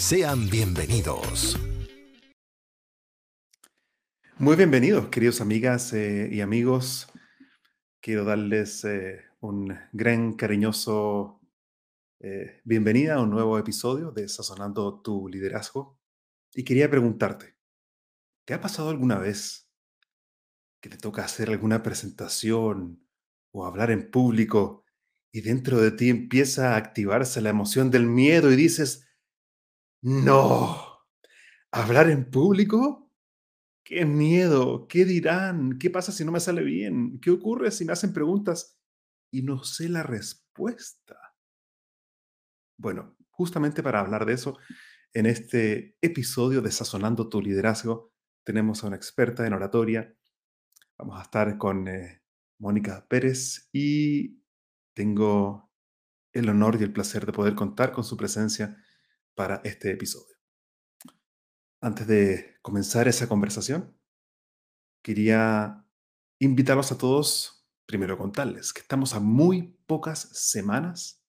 Sean bienvenidos. Muy bienvenidos, queridos amigas eh, y amigos. Quiero darles eh, un gran cariñoso eh, bienvenida a un nuevo episodio de Sazonando tu liderazgo. Y quería preguntarte, ¿te ha pasado alguna vez que te toca hacer alguna presentación o hablar en público y dentro de ti empieza a activarse la emoción del miedo y dices, no, hablar en público, qué miedo, qué dirán, qué pasa si no me sale bien, qué ocurre si me hacen preguntas y no sé la respuesta. Bueno, justamente para hablar de eso, en este episodio de Sazonando tu liderazgo, tenemos a una experta en oratoria. Vamos a estar con eh, Mónica Pérez y tengo el honor y el placer de poder contar con su presencia para este episodio. Antes de comenzar esa conversación, quería invitarlos a todos, primero contarles que estamos a muy pocas semanas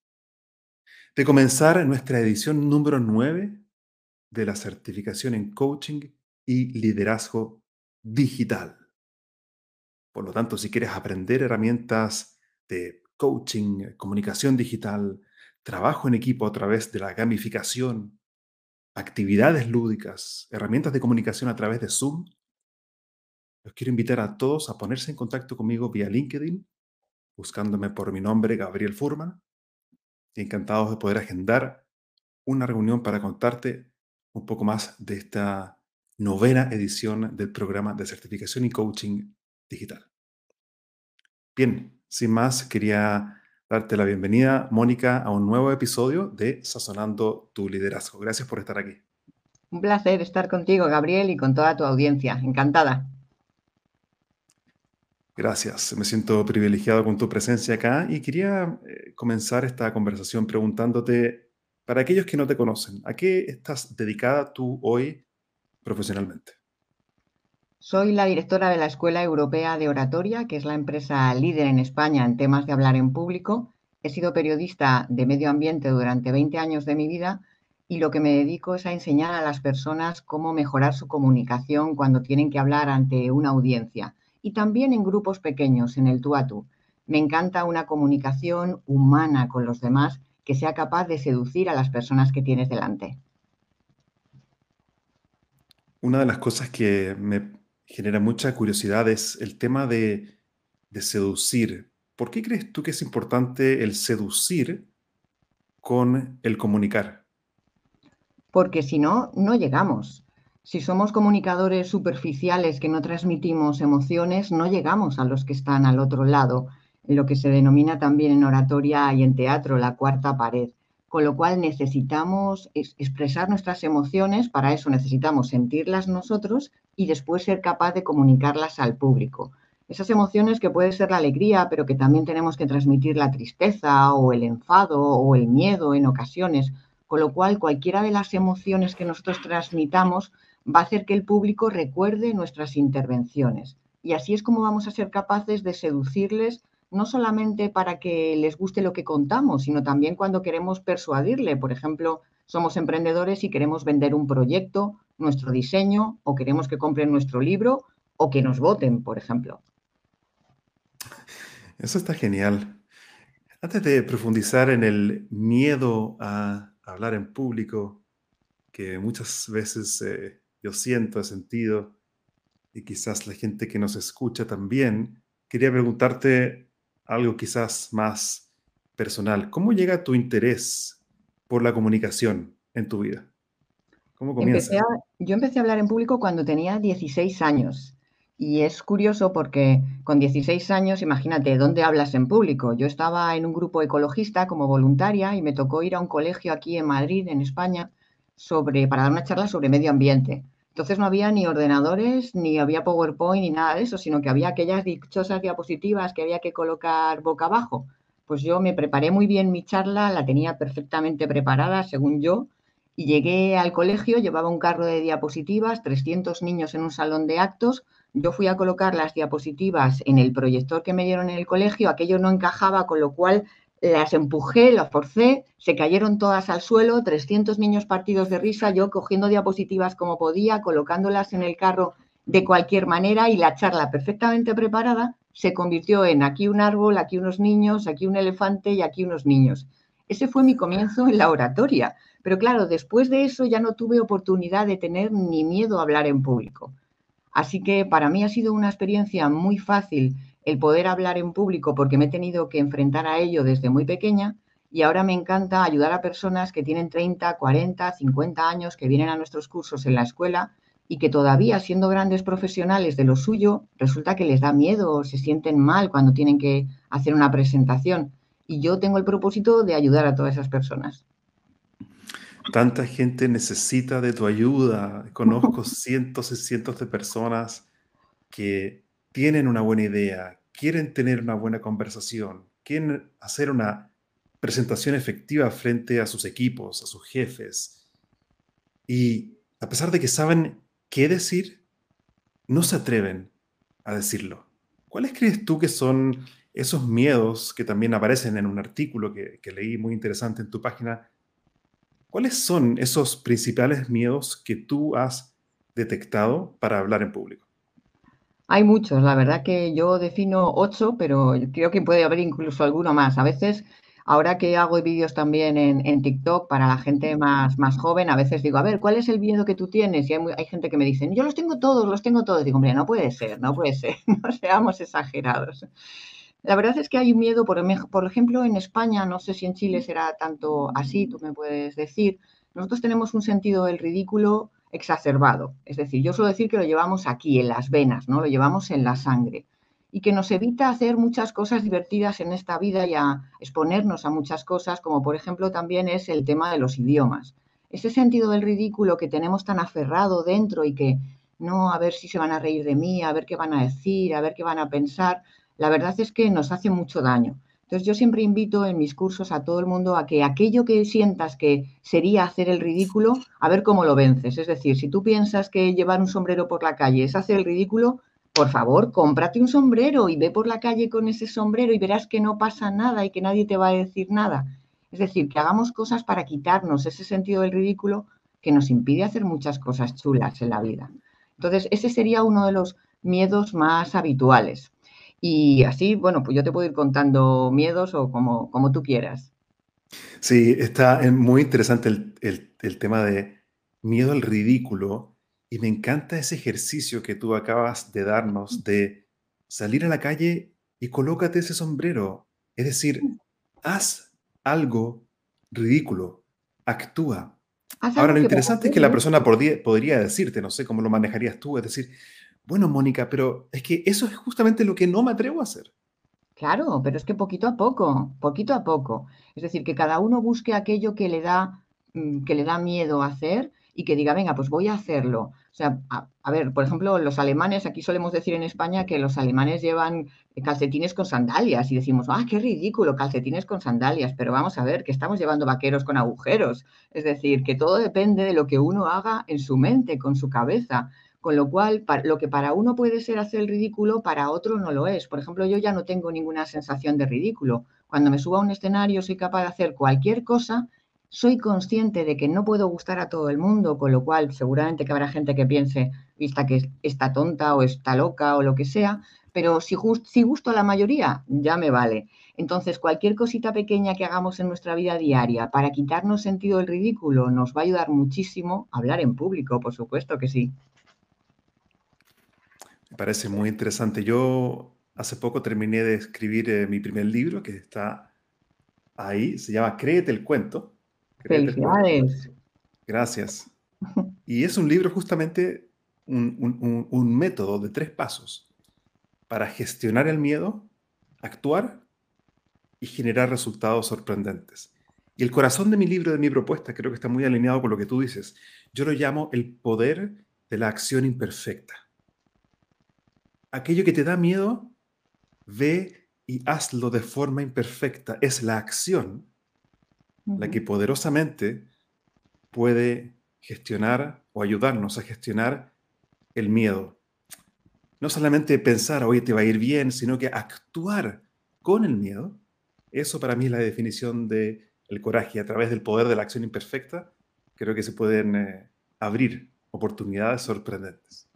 de comenzar nuestra edición número 9 de la certificación en coaching y liderazgo digital. Por lo tanto, si quieres aprender herramientas de coaching, comunicación digital, trabajo en equipo a través de la gamificación, actividades lúdicas, herramientas de comunicación a través de Zoom, los quiero invitar a todos a ponerse en contacto conmigo vía LinkedIn, buscándome por mi nombre, Gabriel Furman. Encantados de poder agendar una reunión para contarte un poco más de esta novena edición del programa de certificación y coaching digital. Bien, sin más, quería darte la bienvenida, Mónica, a un nuevo episodio de Sazonando tu liderazgo. Gracias por estar aquí. Un placer estar contigo, Gabriel, y con toda tu audiencia. Encantada. Gracias, me siento privilegiado con tu presencia acá y quería eh, comenzar esta conversación preguntándote, para aquellos que no te conocen, ¿a qué estás dedicada tú hoy profesionalmente? Soy la directora de la Escuela Europea de Oratoria, que es la empresa líder en España en temas de hablar en público. He sido periodista de medio ambiente durante 20 años de mi vida y lo que me dedico es a enseñar a las personas cómo mejorar su comunicación cuando tienen que hablar ante una audiencia y también en grupos pequeños, en el tú a. Me encanta una comunicación humana con los demás que sea capaz de seducir a las personas que tienes delante. Una de las cosas que me genera mucha curiosidad es el tema de, seducir. ¿Por qué crees tú que es importante el seducir con el comunicar? Porque si no, no llegamos. Si somos comunicadores superficiales que no transmitimos emociones, no llegamos a los que están al otro lado, en lo que se denomina también en oratoria y en teatro la cuarta pared con lo cual necesitamos expresar nuestras emociones, para eso necesitamos sentirlas nosotros y después ser capaz de comunicarlas al público. Esas emociones que puede ser la alegría, pero que también tenemos que transmitir la tristeza o el enfado o el miedo en ocasiones, con lo cual cualquiera de las emociones que nosotros transmitamos va a hacer que el público recuerde nuestras intervenciones. Y así es como vamos a ser capaces de seducirles no solamente para que les guste lo que contamos, sino también cuando queremos persuadirle. Por ejemplo, somos emprendedores y queremos vender un proyecto, nuestro diseño, o queremos que compren nuestro libro o que nos voten, por ejemplo. Eso está genial. Antes de profundizar en el miedo a hablar en público, que muchas veces eh, yo siento, he sentido, y quizás la gente que nos escucha también, quería preguntarte algo quizás más personal. ¿Cómo llega tu interés por la comunicación en tu vida? ¿Cómo comienza? yo empecé a hablar en público cuando tenía 16 años. Y es curioso porque con 16 años, imagínate, ¿dónde hablas en público? Yo estaba en un grupo ecologista como voluntaria y me tocó ir a un colegio aquí en Madrid, en España, sobre, para dar una charla sobre medio ambiente. Entonces no había ni ordenadores, ni había PowerPoint, ni nada de eso, sino que había aquellas dichosas diapositivas que había que colocar boca abajo. Pues yo me preparé muy bien mi charla, la tenía perfectamente preparada, según yo, y llegué al colegio, llevaba un carro de diapositivas, 300 niños en un salón de actos, yo fui a colocar las diapositivas en el proyector que me dieron en el colegio, aquello no encajaba, con lo cual las empujé, las forcé, se cayeron todas al suelo, 300 niños partidos de risa, yo cogiendo diapositivas como podía, colocándolas en el carro de cualquier manera y la charla perfectamente preparada se convirtió en aquí un árbol, aquí unos niños, aquí un elefante y aquí unos niños. Ese fue mi comienzo en la oratoria. Pero claro, después de eso ya no tuve oportunidad de tener ni miedo a hablar en público. Así que para mí ha sido una experiencia muy fácil el poder hablar en público porque me he tenido que enfrentar a ello desde muy pequeña y ahora me encanta ayudar a personas que tienen 30, 40, 50 años, que vienen a nuestros cursos en la escuela y que todavía siendo grandes profesionales de lo suyo, resulta que les da miedo o se sienten mal cuando tienen que hacer una presentación. Y yo tengo el propósito de ayudar a todas esas personas. Tanta gente necesita de tu ayuda. Conozco cientos y cientos de personas que tienen una buena idea, quieren tener una buena conversación, quieren hacer una presentación efectiva frente a sus equipos, a sus jefes. Y a pesar de que saben qué decir, no se atreven a decirlo. ¿Cuáles crees tú que son esos miedos que también aparecen en un artículo que, que leí muy interesante en tu página ¿Cuáles son esos principales miedos que tú has detectado para hablar en público? Hay muchos, la verdad que yo defino ocho, pero creo que puede haber incluso alguno más. A veces, ahora que hago vídeos también en, TikTok para la gente más, más joven, a veces digo, a ver, ¿cuál es el miedo que tú tienes? Y hay, hay gente que me dice, yo los tengo todos, los tengo todos. Digo, hombre, no puede ser, no puede ser, no seamos exagerados. La verdad es que hay un miedo, por, ejemplo, en España, no sé si en Chile será tanto así, tú me puedes decir, nosotros tenemos un sentido del ridículo exacerbado. Es decir, yo suelo decir que lo llevamos aquí, en las venas, ¿no? Lo llevamos en la sangre. Y que nos evita hacer muchas cosas divertidas en esta vida y a exponernos a muchas cosas, como por ejemplo también es el tema de los idiomas. Ese sentido del ridículo que tenemos tan aferrado dentro y que no, a ver si se van a reír de mí, a ver qué van a decir, a ver qué van a pensar, la verdad es que nos hace mucho daño. Entonces yo siempre invito en mis cursos a todo el mundo a que aquello que sientas que sería hacer el ridículo, a ver cómo lo vences. Es decir, si tú piensas que llevar un sombrero por la calle es hacer el ridículo, por favor, cómprate un sombrero y ve por la calle con ese sombrero y verás que no pasa nada y que nadie te va a decir nada. Es decir, que hagamos cosas para quitarnos ese sentido del ridículo que nos impide hacer muchas cosas chulas en la vida. Entonces, ese sería uno de los miedos más habituales. Y así, bueno, pues yo te puedo ir contando miedos o como, como tú quieras. Sí, está muy interesante el, tema de miedo al ridículo y me encanta ese ejercicio que tú acabas de darnos de salir a la calle y colócate ese sombrero. Es decir, haz algo ridículo, actúa. Ahora, lo interesante es que la persona podría, podría decirte, no sé cómo lo manejarías tú, es decir, bueno, Mónica, pero es que eso es justamente lo que no me atrevo a hacer. Claro, pero es que poquito a poco, poquito a poco. Es decir, que cada uno busque aquello que le da, mm, que le da miedo hacer y que diga, venga, pues voy a hacerlo. O sea, a, ver, por ejemplo, los alemanes, aquí solemos decir en España que los alemanes llevan calcetines con sandalias y decimos, ah, qué ridículo, calcetines con sandalias, pero vamos a ver que estamos llevando vaqueros con agujeros. Es decir, que todo depende de lo que uno haga en su mente, con su cabeza. Con lo cual, lo que para uno puede ser hacer el ridículo, para otro no lo es. Por ejemplo, yo ya no tengo ninguna sensación de ridículo. Cuando me subo a un escenario soy capaz de hacer cualquier cosa, soy consciente de que no puedo gustar a todo el mundo, con lo cual seguramente que habrá gente que piense, vista que está tonta o está loca o lo que sea, pero si, si gusto a la mayoría, ya me vale. Entonces, cualquier cosita pequeña que hagamos en nuestra vida diaria para quitarnos sentido del ridículo nos va a ayudar muchísimo a hablar en público, por supuesto que sí. Me parece muy interesante. Yo hace poco terminé de escribir eh, mi primer libro que está ahí, se llama Créete el cuento. Felicidades. Gracias. Y es un libro justamente un, método de tres pasos para gestionar el miedo, actuar y generar resultados sorprendentes. Y el corazón de mi libro, de mi propuesta, creo que está muy alineado con lo que tú dices. Yo lo llamo el poder de la acción imperfecta. Aquello que te da miedo, ve y hazlo de forma imperfecta. Es la acción la que poderosamente puede gestionar o ayudarnos a gestionar el miedo. No solamente pensar, oye, te va a ir bien, sino que actuar con el miedo. Eso para mí es la definición del el coraje. A través del poder de la acción imperfecta, creo que se pueden eh, abrir oportunidades sorprendentes.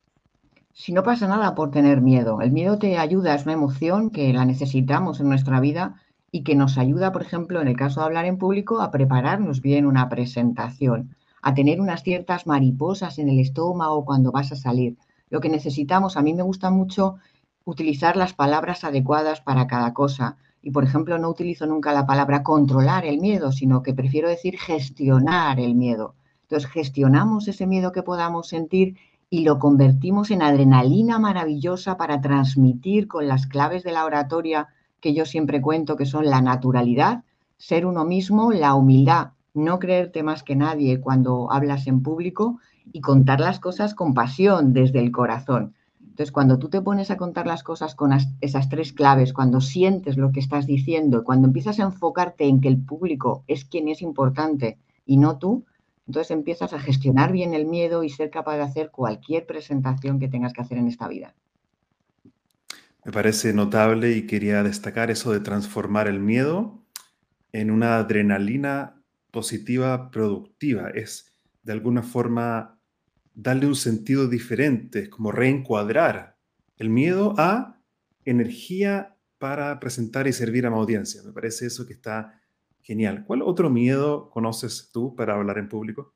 Si no pasa nada por tener miedo, el miedo te ayuda, es una emoción que la necesitamos en nuestra vida y que nos ayuda, por ejemplo, en el caso de hablar en público, a prepararnos bien una presentación, a tener unas ciertas mariposas en el estómago cuando vas a salir. Lo que necesitamos, a mí me gusta mucho utilizar las palabras adecuadas para cada cosa. Y, por ejemplo, no utilizo nunca la palabra controlar el miedo, sino que prefiero decir gestionar el miedo. Entonces, gestionamos ese miedo que podamos sentir y lo convertimos en adrenalina maravillosa para transmitir con las claves de la oratoria que yo siempre cuento, que son la naturalidad, ser uno mismo, la humildad, no creerte más que nadie cuando hablas en público y contar las cosas con pasión desde el corazón. Entonces, cuando tú te pones a contar las cosas con esas tres claves, cuando sientes lo que estás diciendo, cuando empiezas a enfocarte en que el público es quien es importante y no tú, entonces empiezas a gestionar bien el miedo y ser capaz de hacer cualquier presentación que tengas que hacer en esta vida. Me parece notable y quería destacar eso de transformar el miedo en una adrenalina positiva productiva. Es de alguna forma darle un sentido diferente, es como reencuadrar el miedo a energía para presentar y servir a mi audiencia. Me parece eso que está Genial. ¿Cuál otro miedo conoces tú para hablar en público?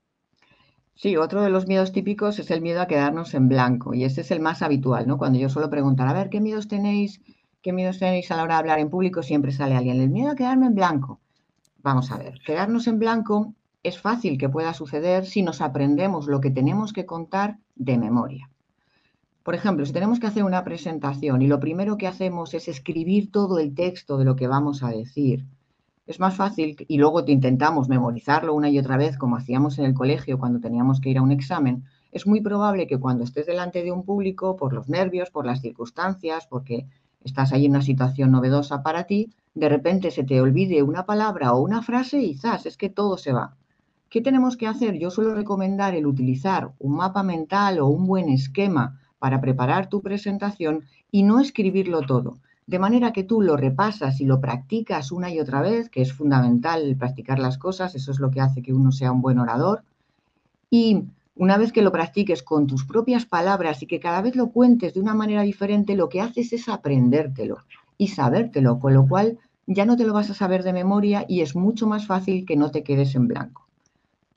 Sí, otro de los miedos típicos es el miedo a quedarnos en blanco y ese es el más habitual, ¿no? Cuando yo suelo preguntar, a ver, ¿qué miedos tenéis? ¿Qué miedos tenéis a la hora de hablar en público? Siempre sale alguien, el miedo a quedarme en blanco. Vamos a ver, quedarnos en blanco es fácil que pueda suceder si nos aprendemos lo que tenemos que contar de memoria. Por ejemplo, si tenemos que hacer una presentación y lo primero que hacemos es escribir todo el texto de lo que vamos a decir, es más fácil y luego te intentamos memorizarlo una y otra vez como hacíamos en el colegio cuando teníamos que ir a un examen, es muy probable que cuando estés delante de un público, por los nervios, por las circunstancias, porque estás ahí en una situación novedosa para ti, de repente se te olvide una palabra o una frase y quizás es que todo se va. ¿Qué tenemos que hacer? Yo suelo recomendar el utilizar un mapa mental o un buen esquema para preparar tu presentación y no escribirlo todo de manera que tú lo repasas y lo practicas una y otra vez, que es fundamental practicar las cosas, eso es lo que hace que uno sea un buen orador. Y una vez que lo practiques con tus propias palabras y que cada vez lo cuentes de una manera diferente, lo que haces es aprendértelo y sabértelo, con lo cual ya no te lo vas a saber de memoria y es mucho más fácil que no te quedes en blanco.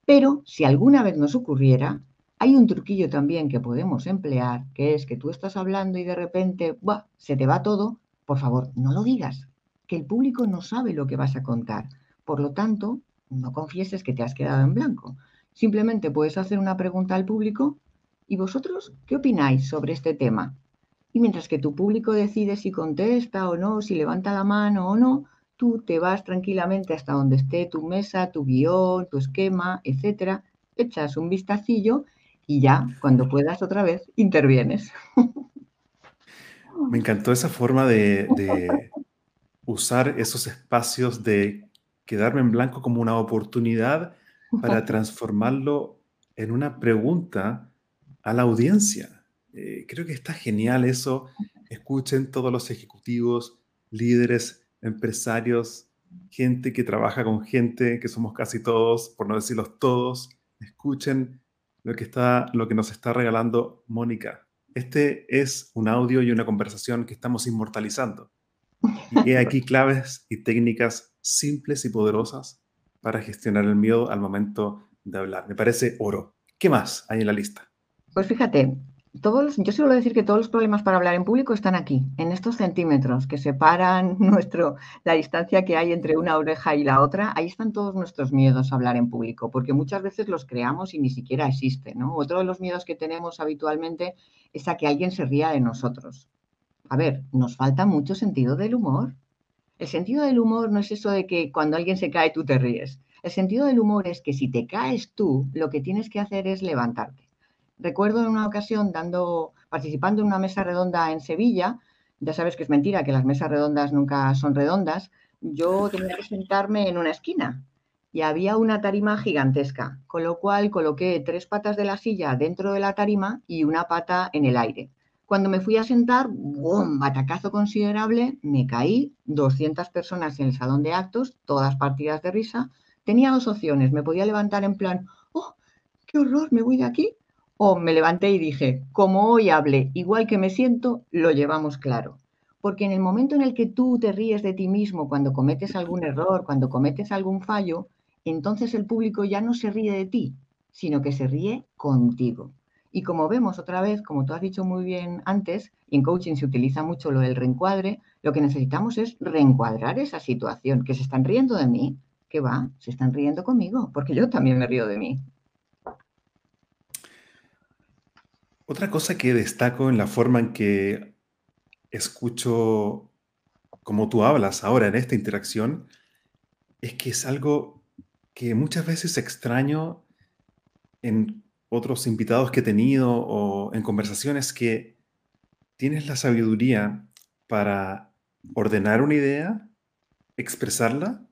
Pero si alguna vez nos ocurriera, hay un truquillo también que podemos emplear, que es que tú estás hablando y de repente se te va todo por favor, no lo digas, que el público no sabe lo que vas a contar. Por lo tanto, no confieses que te has quedado en blanco. Simplemente puedes hacer una pregunta al público y vosotros, ¿qué opináis sobre este tema? Y mientras que tu público decide si contesta o no, si levanta la mano o no, tú te vas tranquilamente hasta donde esté tu mesa, tu guion, tu esquema, etcétera, echas un vistacillo y ya, cuando puedas otra vez, intervienes. Me encantó esa forma de, usar esos espacios de quedarme en blanco como una oportunidad para transformarlo en una pregunta a la audiencia. Eh, creo que está genial eso. Escuchen todos los ejecutivos, líderes, empresarios, gente que trabaja con gente, que somos casi todos, por no decirlos todos. Escuchen lo que, está, lo que nos está regalando Mónica. Este es un audio y una conversación que estamos inmortalizando. Y he aquí claves y técnicas simples y poderosas para gestionar el miedo al momento de hablar. Me parece oro. ¿Qué más hay en la lista? Pues fíjate, todos, yo suelo decir que todos los problemas para hablar en público están aquí, en estos centímetros que separan nuestro, la distancia que hay entre una oreja y la otra. Ahí están todos nuestros miedos a hablar en público, porque muchas veces los creamos y ni siquiera existen. Otro de los miedos que tenemos habitualmente es a que alguien se ría de nosotros. A ver, nos falta mucho sentido del humor. El sentido del humor no es eso de que cuando alguien se cae tú te ríes. El sentido del humor es que si te caes tú, lo que tienes que hacer es levantarte recuerdo en una ocasión dando, participando en una mesa redonda en Sevilla, ya sabes que es mentira, que las mesas redondas nunca son redondas, yo tenía que sentarme en una esquina y había una tarima gigantesca, con lo cual coloqué tres patas de la silla dentro de la tarima y una pata en el aire. Cuando me fui a sentar, ¡bum! Batacazo considerable, me caí, 200 personas en el salón de actos, todas partidas de risa. Tenía dos opciones, me podía levantar en plan, ¡oh, qué horror, me voy de aquí! O me levanté y dije, como hoy hablé, igual que me siento, lo llevamos claro. Porque en el momento en el que tú te ríes de ti mismo cuando cometes algún error, cuando cometes algún fallo, entonces el público ya no se ríe de ti, sino que se ríe contigo. Y como vemos otra vez, como tú has dicho muy bien antes, en coaching se utiliza mucho lo del reencuadre, lo que necesitamos es reencuadrar esa situación, que se están riendo de mí, que va, se están riendo conmigo, porque yo también me río de mí. Otra cosa que destaco en la forma en que escucho como tú hablas ahora en esta interacción es que es algo que muchas veces extraño en otros invitados que he tenido o en conversaciones que tienes la sabiduría para ordenar una idea, expresarla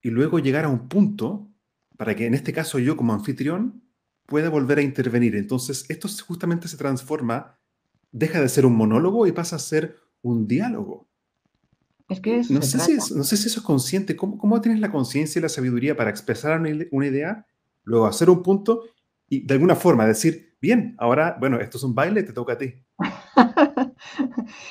y luego llegar a un punto para que en este caso yo como anfitrión puede volver a intervenir. Entonces, esto justamente se transforma, deja de ser un monólogo y pasa a ser un diálogo. Es que no, sé si no sé si eso es consciente. ¿Cómo, cómo tienes la conciencia y la sabiduría para expresar una, idea, luego hacer un punto y de alguna forma decir, bien, ahora, bueno, esto es un baile, te toca a ti?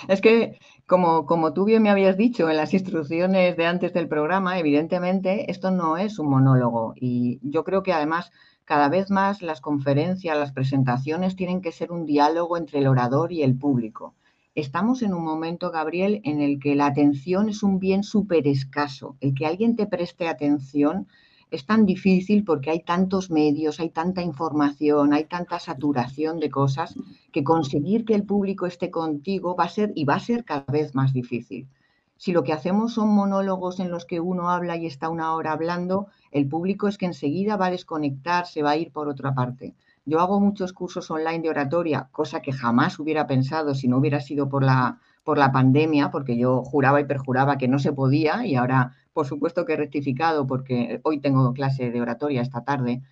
es que, como, como tú bien me habías dicho en las instrucciones de antes del programa, evidentemente esto no es un monólogo. Y yo creo que además cada vez más las conferencias, las presentaciones tienen que ser un diálogo entre el orador y el público. Estamos en un momento, Gabriel, en el que la atención es un bien súper escaso. El que alguien te preste atención es tan difícil porque hay tantos medios, hay tanta información, hay tanta saturación de cosas que conseguir que el público esté contigo va a ser y va a ser cada vez más difícil. Si lo que hacemos son monólogos en los que uno habla y está una hora hablando, el público es que enseguida va a desconectar, se va a ir por otra parte. Yo hago muchos cursos online de oratoria, cosa que jamás hubiera pensado si no hubiera sido por la, por la pandemia, porque yo juraba y perjuraba que no se podía y ahora, por supuesto que he rectificado porque hoy tengo clase de oratoria esta tarde,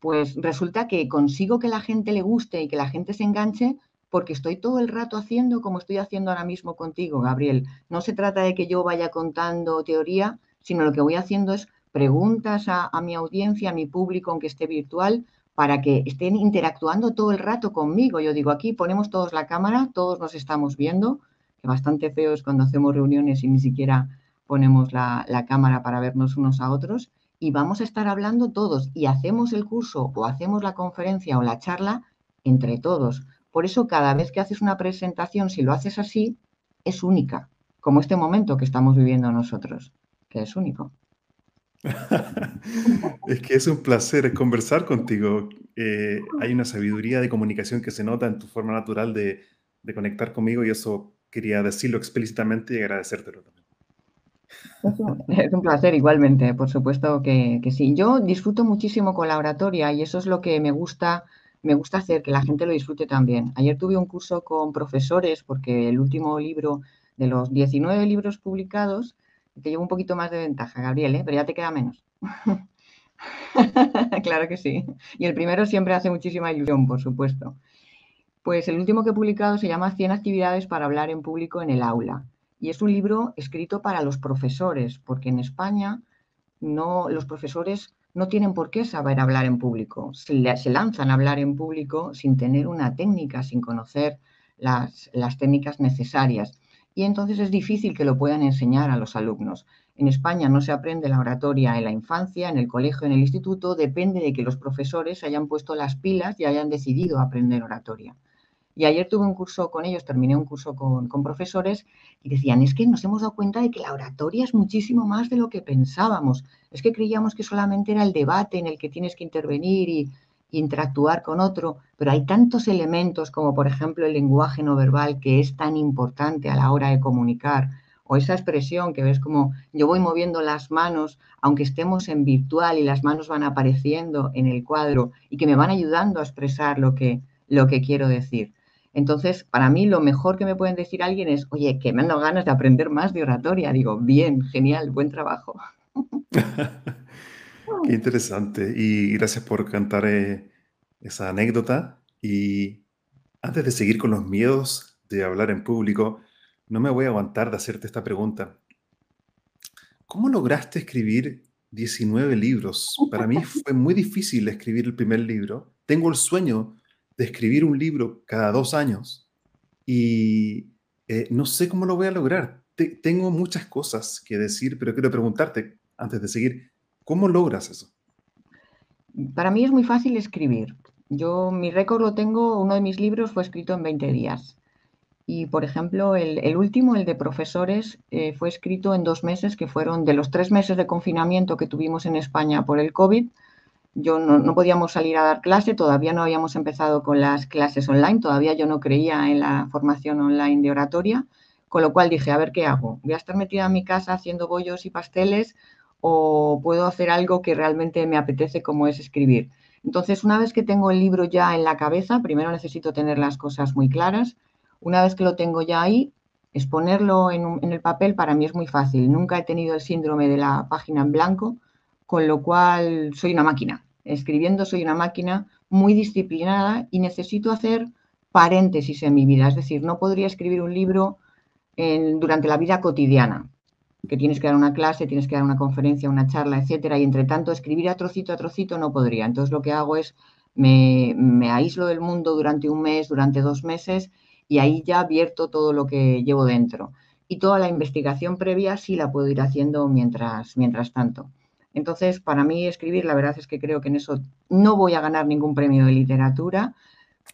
pues resulta que consigo que la gente le guste y que la gente se enganche porque estoy todo el rato haciendo como estoy haciendo ahora mismo contigo, Gabriel. No se trata de que yo vaya contando teoría, sino lo que voy haciendo es preguntas a, mi audiencia, a mi público, aunque esté virtual, para que estén interactuando todo el rato conmigo. Yo digo, aquí ponemos todos la cámara, todos nos estamos viendo, que bastante feo es cuando hacemos reuniones y ni siquiera ponemos la, cámara para vernos unos a otros, y vamos a estar hablando todos y hacemos el curso o hacemos la conferencia o la charla entre todos por eso cada vez que haces una presentación, si lo haces así, es única, como este momento que estamos viviendo nosotros, que es único. es que es un placer conversar contigo. Eh, hay una sabiduría de comunicación que se nota en tu forma natural de, conectar conmigo y eso quería decirlo explícitamente y agradecértelo también. Es un placer igualmente, por supuesto que, sí. Yo disfruto muchísimo con la oratoria y eso es lo que me gusta me gusta hacer que la gente lo disfrute también. Ayer tuve un curso con profesores porque el último libro de los 19 libros publicados te llevo un poquito más de ventaja, Gabriel, ¿eh? pero ya te queda menos. claro que sí. Y el primero siempre hace muchísima ilusión, por supuesto. Pues el último que he publicado se llama 100 actividades para hablar en público en el aula. Y es un libro escrito para los profesores, porque en España no, los profesores no tienen por qué saber hablar en público. Se, lanzan a hablar en público sin tener una técnica, sin conocer las, las técnicas necesarias. Y entonces es difícil que lo puedan enseñar a los alumnos. En España no se aprende la oratoria en la infancia, en el colegio, en el instituto, depende de que los profesores hayan puesto las pilas y hayan decidido aprender oratoria. Y ayer tuve un curso con ellos, terminé un curso con, con, profesores y decían, es que nos hemos dado cuenta de que la oratoria es muchísimo más de lo que pensábamos. Es que creíamos que solamente era el debate en el que tienes que intervenir y, interactuar con otro, pero hay tantos elementos como por ejemplo el lenguaje no verbal que es tan importante a la hora de comunicar, o esa expresión que ves como yo voy moviendo las manos, aunque estemos en virtual y las manos van apareciendo en el cuadro y que me van ayudando a expresar lo que, lo que quiero decir. Entonces, para mí lo mejor que me pueden decir alguien es, oye, que me han dado ganas de aprender más de oratoria. Digo, bien, genial, buen trabajo. Qué interesante. Y gracias por cantar eh, esa anécdota. Y antes de seguir con los miedos de hablar en público, no me voy a aguantar de hacerte esta pregunta. ¿Cómo lograste escribir 19 libros? Para mí fue muy difícil escribir el primer libro. Tengo el sueño de escribir un libro cada dos años y eh, no sé cómo lo voy a lograr. tengo muchas cosas que decir, pero quiero preguntarte antes de seguir, ¿cómo logras eso? Para mí es muy fácil escribir. Yo mi récord lo tengo, uno de mis libros fue escrito en 20 días. Y, por ejemplo, el, último, el de profesores, eh, fue escrito en dos meses, que fueron de los tres meses de confinamiento que tuvimos en España por el COVID. Yo no, no, podíamos salir a dar clase, todavía no habíamos empezado con las clases online, todavía yo no creía en la formación online de oratoria, con lo cual dije, a ver qué hago. Voy a estar metida en mi casa haciendo bollos y pasteles o puedo hacer algo que realmente me apetece como es escribir. Entonces, una vez que tengo el libro ya en la cabeza, primero necesito tener las cosas muy claras una vez que lo tengo ya ahí, exponerlo en, en el papel para mí es muy fácil. Nunca he tenido el síndrome de la página en blanco, con lo cual soy una máquina. Escribiendo soy una máquina muy disciplinada y necesito hacer paréntesis en mi vida. Es decir, no podría escribir un libro durante la vida cotidiana, que tienes que dar una clase, tienes que dar una conferencia, una charla, etcétera, y entre tanto escribir a trocito a trocito no podría. Entonces lo que hago es me, aíslo del mundo durante un mes, durante dos meses y ahí ya abierto todo lo que llevo dentro. Y toda la investigación previa sí la puedo ir haciendo mientras, mientras tanto. Entonces, para mí escribir, la verdad es que creo que en eso no voy a ganar ningún premio de literatura,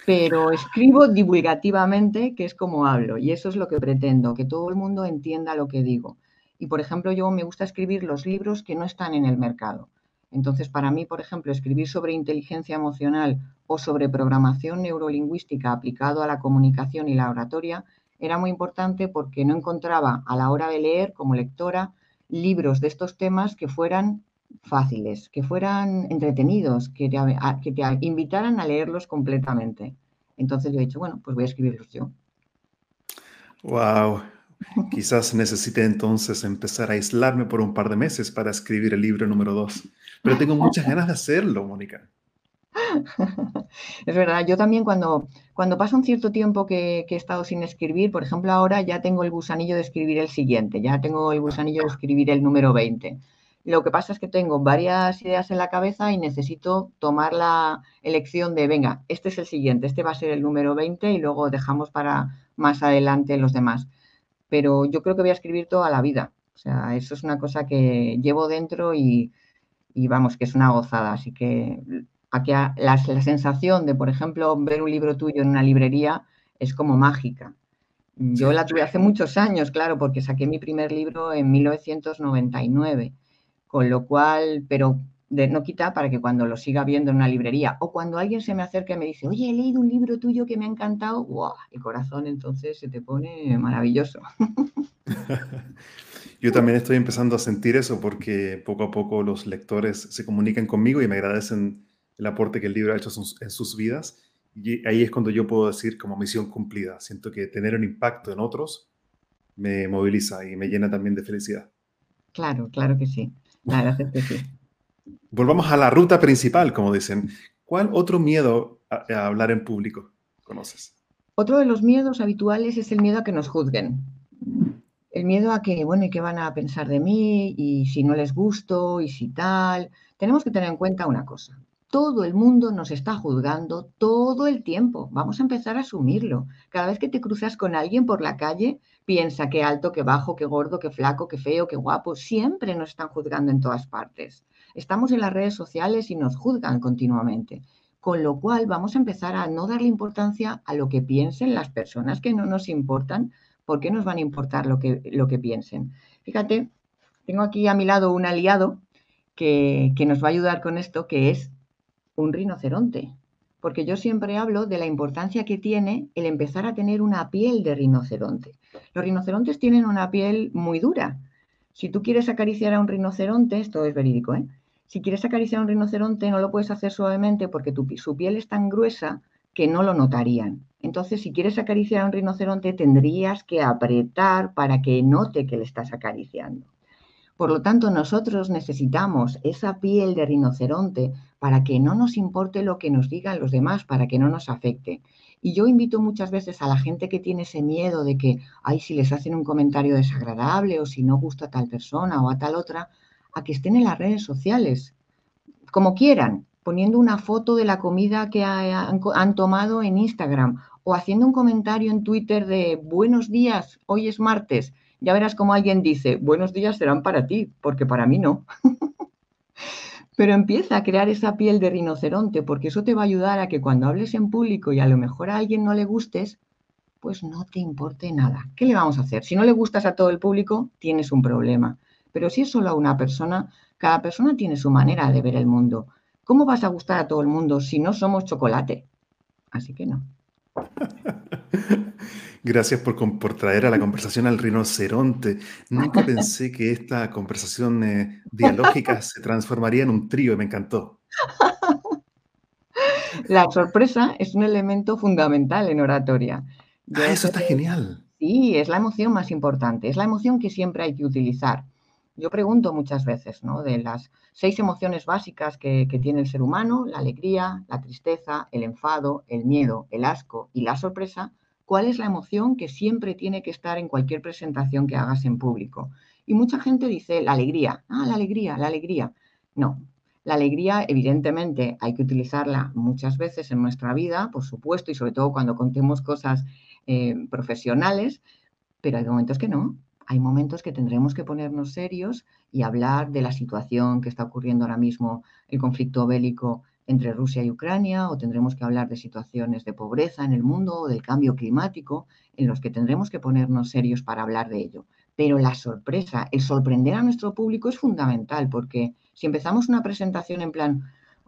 pero escribo divulgativamente, que es como hablo, y eso es lo que pretendo, que todo el mundo entienda lo que digo. Y, por ejemplo, yo me gusta escribir los libros que no están en el mercado. Entonces, para mí, por ejemplo, escribir sobre inteligencia emocional o sobre programación neurolingüística aplicado a la comunicación y la oratoria era muy importante porque no encontraba a la hora de leer como lectora libros de estos temas que fueran fáciles, que fueran entretenidos, que te, que te invitaran a leerlos completamente. Entonces yo he dicho, bueno, pues voy a escribirlos yo. Wow, Quizás necesite entonces empezar a aislarme por un par de meses para escribir el libro número dos. Pero tengo muchas ganas de hacerlo, Mónica. Es verdad, yo también cuando, cuando pasa un cierto tiempo que, que, he estado sin escribir, por ejemplo ahora ya tengo el gusanillo de escribir el siguiente, ya tengo el gusanillo de escribir el número 20. Lo que pasa es que tengo varias ideas en la cabeza y necesito tomar la elección de, venga, este es el siguiente, este va a ser el número 20 y luego dejamos para más adelante los demás pero yo creo que voy a escribir toda la vida. O sea, eso es una cosa que llevo dentro y, vamos, que es una gozada. Así que aquí la, la, sensación de, por ejemplo, ver un libro tuyo en una librería es como mágica. Yo la tuve hace muchos años, claro, porque saqué mi primer libro en 1999, con lo cual, pero de no quita para que cuando lo siga viendo en una librería o cuando alguien se me acerca y me dice, oye, he leído un libro tuyo que me ha encantado, ¡wow! el corazón entonces se te pone maravilloso. Yo también estoy empezando a sentir eso porque poco a poco los lectores se comunican conmigo y me agradecen el aporte que el libro ha hecho en sus vidas. Y ahí es cuando yo puedo decir como misión cumplida. Siento que tener un impacto en otros me moviliza y me llena también de felicidad. Claro, claro que sí. Es que sí. Volvamos a la ruta principal, como dicen. ¿Cuál otro miedo a, hablar en público conoces? Otro de los miedos habituales es el miedo a que nos juzguen. El miedo a que, bueno, ¿y qué van a pensar de mí? Y si no les gusto, y si tal. Tenemos que tener en cuenta una cosa. Todo el mundo nos está juzgando todo el tiempo. Vamos a empezar a asumirlo. Cada vez que te cruzas con alguien por la calle, piensa qué alto, qué bajo, qué gordo, qué flaco, qué feo, qué guapo. Siempre nos están juzgando en todas partes. Estamos en las redes sociales y nos juzgan continuamente. con lo cual vamos a empezar a no darle importancia a lo que piensen las personas que no nos importan, ¿por qué nos van a importar lo que, lo que piensen? Fíjate, tengo aquí a mi lado un aliado que, que nos va a ayudar con esto, que es un rinoceronte porque yo siempre hablo de la importancia que tiene el empezar a tener una piel de rinoceronte. Los rinocerontes tienen una piel muy dura. Si tú quieres acariciar a un rinoceronte, esto es verídico, ¿eh? Si quieres acariciar a un rinoceronte no lo puedes hacer suavemente porque su piel es tan gruesa que no lo notarían. Entonces, si quieres acariciar a un rinoceronte, tendrías que apretar para que note que le estás acariciando. Por lo tanto, nosotros necesitamos esa piel de rinoceronte para que no nos importe lo que nos digan los demás, para que no nos afecte. Y yo invito muchas veces a la gente que tiene ese miedo de que, ay, si les hacen un comentario desagradable o si no gusta a tal persona o a tal otra, a que estén en las redes sociales, como quieran, poniendo una foto de la comida que han, tomado en Instagram o haciendo un comentario en Twitter de buenos días, hoy es martes. Ya verás como alguien dice, buenos días serán para ti, porque para mí no. Pero empieza a crear esa piel de rinoceronte, porque eso te va a ayudar a que cuando hables en público y a lo mejor a alguien no le gustes, pues no te importe nada. ¿Qué le vamos a hacer? Si no le gustas a todo el público, tienes un problema. Pero si es solo a una persona, cada persona tiene su manera de ver el mundo. ¿Cómo vas a gustar a todo el mundo si no somos chocolate? Así que no. Gracias por, por, traer a la conversación al rinoceronte. Nunca pensé que esta conversación eh, dialógica se transformaría en un trío, me encantó. La sorpresa es un elemento fundamental en oratoria. ah, eso está genial. Sí, es la emoción más importante, es la emoción que siempre hay que utilizar. Yo pregunto muchas veces, ¿no? De las seis emociones básicas que, tiene el ser humano, la alegría, la tristeza, el enfado, el miedo, el asco y la sorpresa, cuál es la emoción que siempre tiene que estar en cualquier presentación que hagas en público. Y mucha gente dice la alegría, ah, la alegría, la alegría. No, la alegría evidentemente hay que utilizarla muchas veces en nuestra vida, por supuesto, y sobre todo cuando contemos cosas eh, profesionales, pero hay momentos que no. Hay momentos que tendremos que ponernos serios y hablar de la situación que está ocurriendo ahora mismo, el conflicto bélico entre Rusia y Ucrania, o tendremos que hablar de situaciones de pobreza en el mundo o del cambio climático, en los que tendremos que ponernos serios para hablar de ello. Pero la sorpresa, el sorprender a nuestro público es fundamental, porque si empezamos una presentación en plan,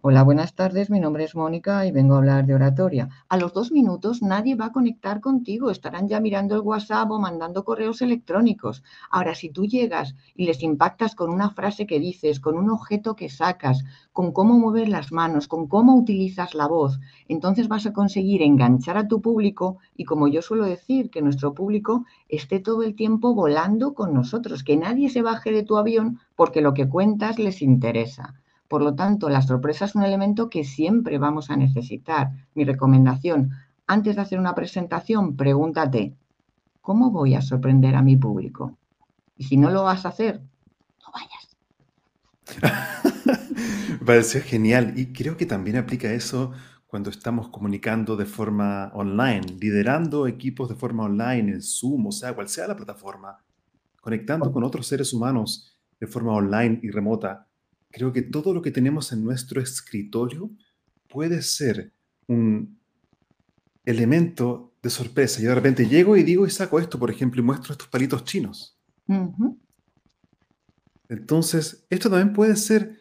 Hola, buenas tardes, mi nombre es Mónica y vengo a hablar de oratoria. A los dos minutos nadie va a conectar contigo, estarán ya mirando el WhatsApp o mandando correos electrónicos. Ahora, si tú llegas y les impactas con una frase que dices, con un objeto que sacas, con cómo mueves las manos, con cómo utilizas la voz, entonces vas a conseguir enganchar a tu público y, como yo suelo decir, que nuestro público esté todo el tiempo volando con nosotros, que nadie se baje de tu avión porque lo que cuentas les interesa. Por lo tanto, la sorpresa es un elemento que siempre vamos a necesitar. Mi recomendación, antes de hacer una presentación, pregúntate, ¿cómo voy a sorprender a mi público? Y si no lo vas a hacer, no vayas. Me pareció genial y creo que también aplica eso cuando estamos comunicando de forma online, liderando equipos de forma online, en Zoom, o sea, cual sea la plataforma, conectando con otros seres humanos de forma online y remota creo que todo lo que tenemos en nuestro escritorio puede ser un elemento de sorpresa. Yo de repente llego y digo y saco esto, por ejemplo, y muestro estos palitos chinos. Entonces, esto también puede ser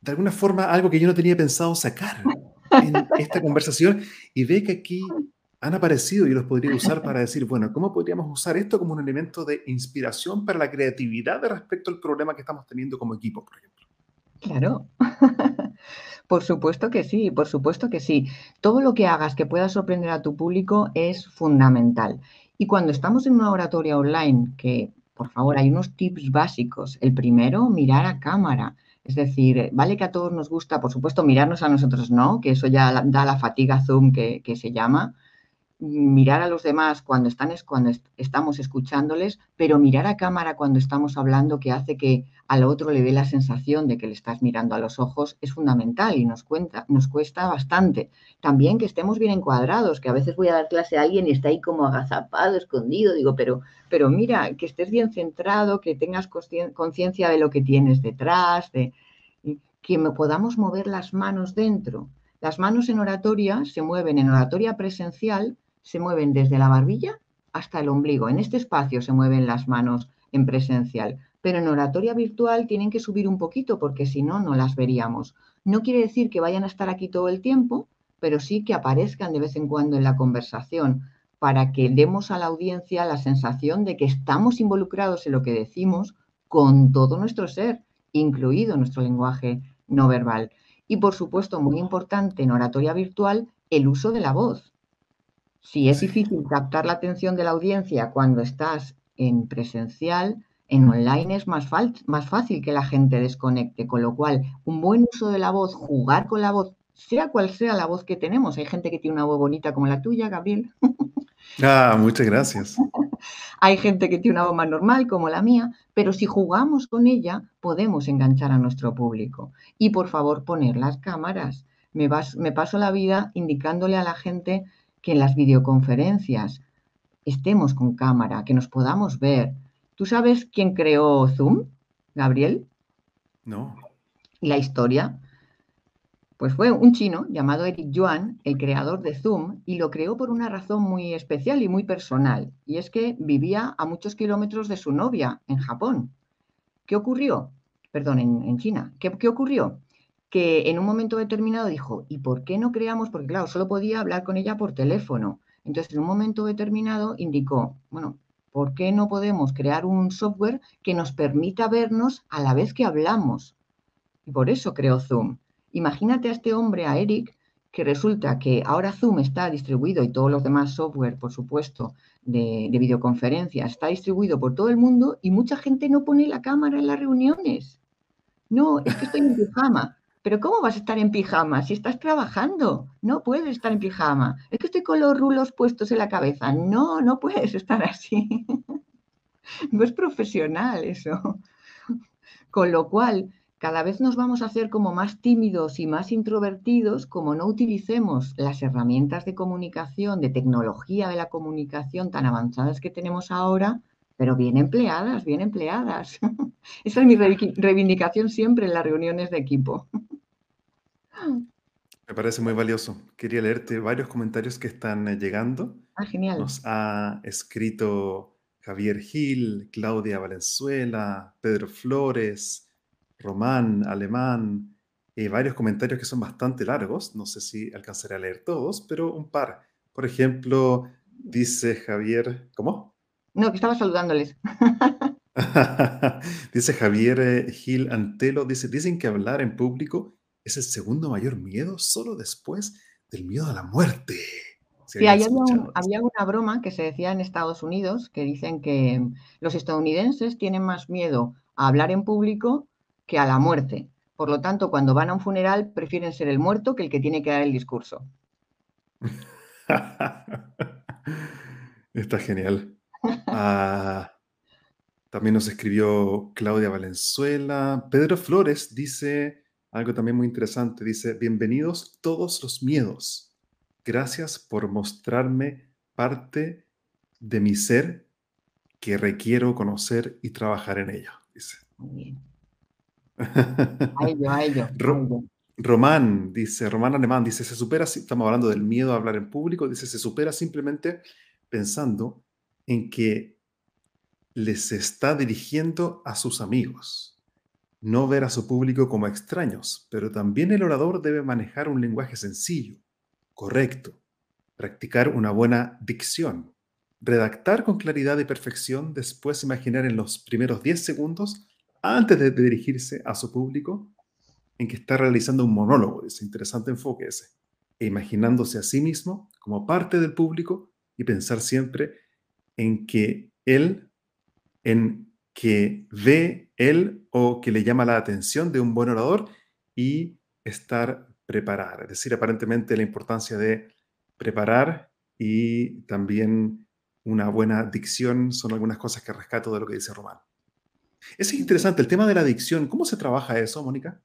de alguna forma algo que yo no tenía pensado sacar en esta conversación y ve que aquí han aparecido y los podría usar para decir, bueno, ¿cómo podríamos usar esto como un elemento de inspiración para la creatividad respecto al problema que estamos teniendo como equipo, por ejemplo? Claro, por supuesto que sí, por supuesto que sí. Todo lo que hagas que pueda sorprender a tu público es fundamental. Y cuando estamos en una oratoria online, que por favor hay unos tips básicos. El primero, mirar a cámara. Es decir, vale que a todos nos gusta, por supuesto, mirarnos a nosotros no, que eso ya da la fatiga Zoom que, se llama, mirar a los demás cuando, están, cuando estamos escuchándoles, pero mirar a cámara cuando estamos hablando que hace que al otro le dé la sensación de que le estás mirando a los ojos es fundamental y nos, cuesta bastante. También que estemos bien encuadrados, que a veces voy a dar clase a alguien y está ahí como agazapado, escondido, digo, pero, pero mira, que estés bien centrado, que tengas conciencia de lo que tienes detrás, de que podamos mover las manos dentro Las manos en oratoria se mueven en oratoria presencial, se mueven desde la barbilla hasta el ombligo. En este espacio se mueven las manos en presencial, pero en oratoria virtual tienen que subir un poquito porque si no, no las veríamos. No quiere decir que vayan a estar aquí todo el tiempo, pero sí que aparezcan de vez en cuando en la conversación para que demos a la audiencia la sensación de que estamos involucrados en lo que decimos con todo nuestro ser, incluido nuestro lenguaje no verbal. Y por supuesto, muy importante en oratoria virtual, el uso de la voz. Si es difícil captar la atención de la audiencia cuando estás en presencial, en online es más, más fácil que la gente desconecte, con lo cual un buen uso de la voz, jugar con la voz, sea cual sea la voz que tenemos. Hay gente que tiene una voz bonita como la tuya, Gabriel. Ah, muchas gracias. Hay gente que tiene una voz más normal como la mía, pero si jugamos con ella podemos enganchar a nuestro público. Y por favor, poner las cámaras. Me, me paso la vida indicándole a la gente que en las videoconferencias estemos con cámara, que nos podamos ver. ¿Tú sabes quién creó Zoom, Gabriel? No. ¿Y la historia? Pues fue un chino llamado Eric Yuan, el creador de Zoom, y lo creó por una razón muy especial y muy personal, y es que vivía a muchos kilómetros de su novia en Japón. ¿Qué ocurrió? Perdón, en, China. ¿Qué, ¿Qué ocurrió? Que en un momento determinado dijo, ¿y por qué no creamos? Porque claro, solo podía hablar con ella por teléfono. Entonces, en un momento determinado indicó, bueno, ¿por qué no podemos crear un software que nos permita vernos a la vez que hablamos? Y por eso creó Zoom. Imagínate a este hombre, a Eric, que resulta que ahora Zoom está distribuido y todos los demás software, por supuesto, de, de videoconferencia, está distribuido por todo el mundo y mucha gente no pone la cámara en las reuniones. No, es que estoy en pijama. Pero ¿cómo vas a estar en pijama si estás trabajando? No puedes estar en pijama. Es que estoy con los rulos puestos en la cabeza. No, no puedes estar así. No es profesional eso. Con lo cual, cada vez nos vamos a hacer como más tímidos y más introvertidos como no utilicemos las herramientas de comunicación, de tecnología de la comunicación tan avanzadas que tenemos ahora, pero bien empleadas, bien empleadas. Esa es mi reivindicación siempre en las reuniones de equipo. Me parece muy valioso. Quería leerte varios comentarios que están eh, llegando. Ah, genial. Nos ha escrito Javier Gil, Claudia Valenzuela, Pedro Flores, Román, Alemán, y varios comentarios que son bastante largos. No sé si alcanzaré a leer todos, pero un par. Por ejemplo, dice Javier, ¿cómo? No, que estaba saludándoles. dice Javier eh, Gil Antelo, dice, dicen que hablar en público es el segundo mayor miedo, solo después del miedo a la muerte. sí, había, había, una broma que se decía en Estados Unidos que dicen que los estadounidenses tienen más miedo a hablar en público que a la muerte. Por lo tanto, cuando van a un funeral, prefieren ser el muerto que el que tiene que dar el discurso. Está genial. Ah, también nos escribió Claudia Valenzuela. Pedro Flores dice algo también muy interesante. Dice, bienvenidos todos los miedos. Gracias por mostrarme parte de mi ser que requiero conocer y trabajar en ello. Dice. Muy bien. A ello, a ello. Román dice, Román Alemán dice, se supera, estamos hablando del miedo a hablar en público, dice, se supera simplemente pensando en que les está dirigiendo a sus amigos, no ver a su público como extraños, pero también el orador debe manejar un lenguaje sencillo, correcto, practicar una buena dicción, redactar con claridad y perfección, después imaginar en los primeros 10 segundos antes de dirigirse a su público en que está realizando un monólogo, ese interesante enfoque ese, e imaginándose a sí mismo como parte del público y pensar siempre en que él, en que ve él o que le llama la atención de un buen orador y estar preparado. Es decir, aparentemente la importancia de preparar y también una buena dicción son algunas cosas que rescato de lo que dice Román. Es interesante, el tema de la adicción, ¿cómo se trabaja eso, Mónica?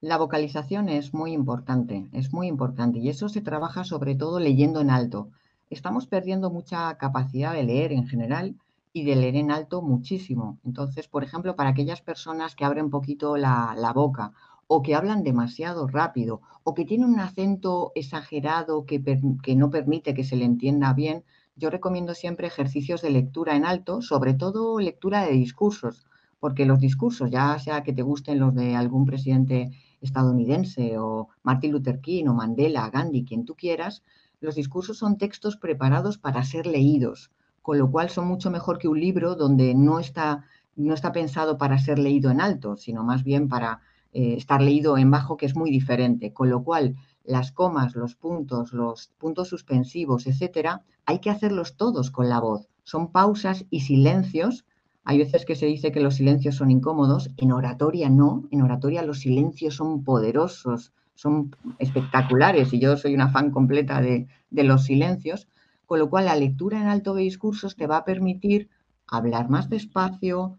La vocalización es muy importante, es muy importante y eso se trabaja sobre todo leyendo en alto. Estamos perdiendo mucha capacidad de leer en general y de leer en alto muchísimo. Entonces, por ejemplo, para aquellas personas que abren poquito la, la boca o que hablan demasiado rápido, o que tienen un acento exagerado que, que no permite que se le entienda bien, yo recomiendo siempre ejercicios de lectura en alto, sobre todo lectura de discursos, porque los discursos, ya sea que te gusten los de algún presidente estadounidense o Martin Luther King o Mandela, Gandhi, quien tú quieras, los discursos son textos preparados para ser leídos, con lo cual son mucho mejor que un libro donde no está, no está pensado para ser leído en alto, sino más bien para eh, estar leído en bajo, que es muy diferente. Con lo cual, las comas, los puntos, los puntos suspensivos, etcétera, hay que hacerlos todos con la voz. Son pausas y silencios. Hay veces que se dice que los silencios son incómodos. En oratoria no. En oratoria los silencios son poderosos, son espectaculares y yo soy una fan completa de, de los silencios. Con lo cual la lectura en alto de discursos te va a permitir hablar más despacio,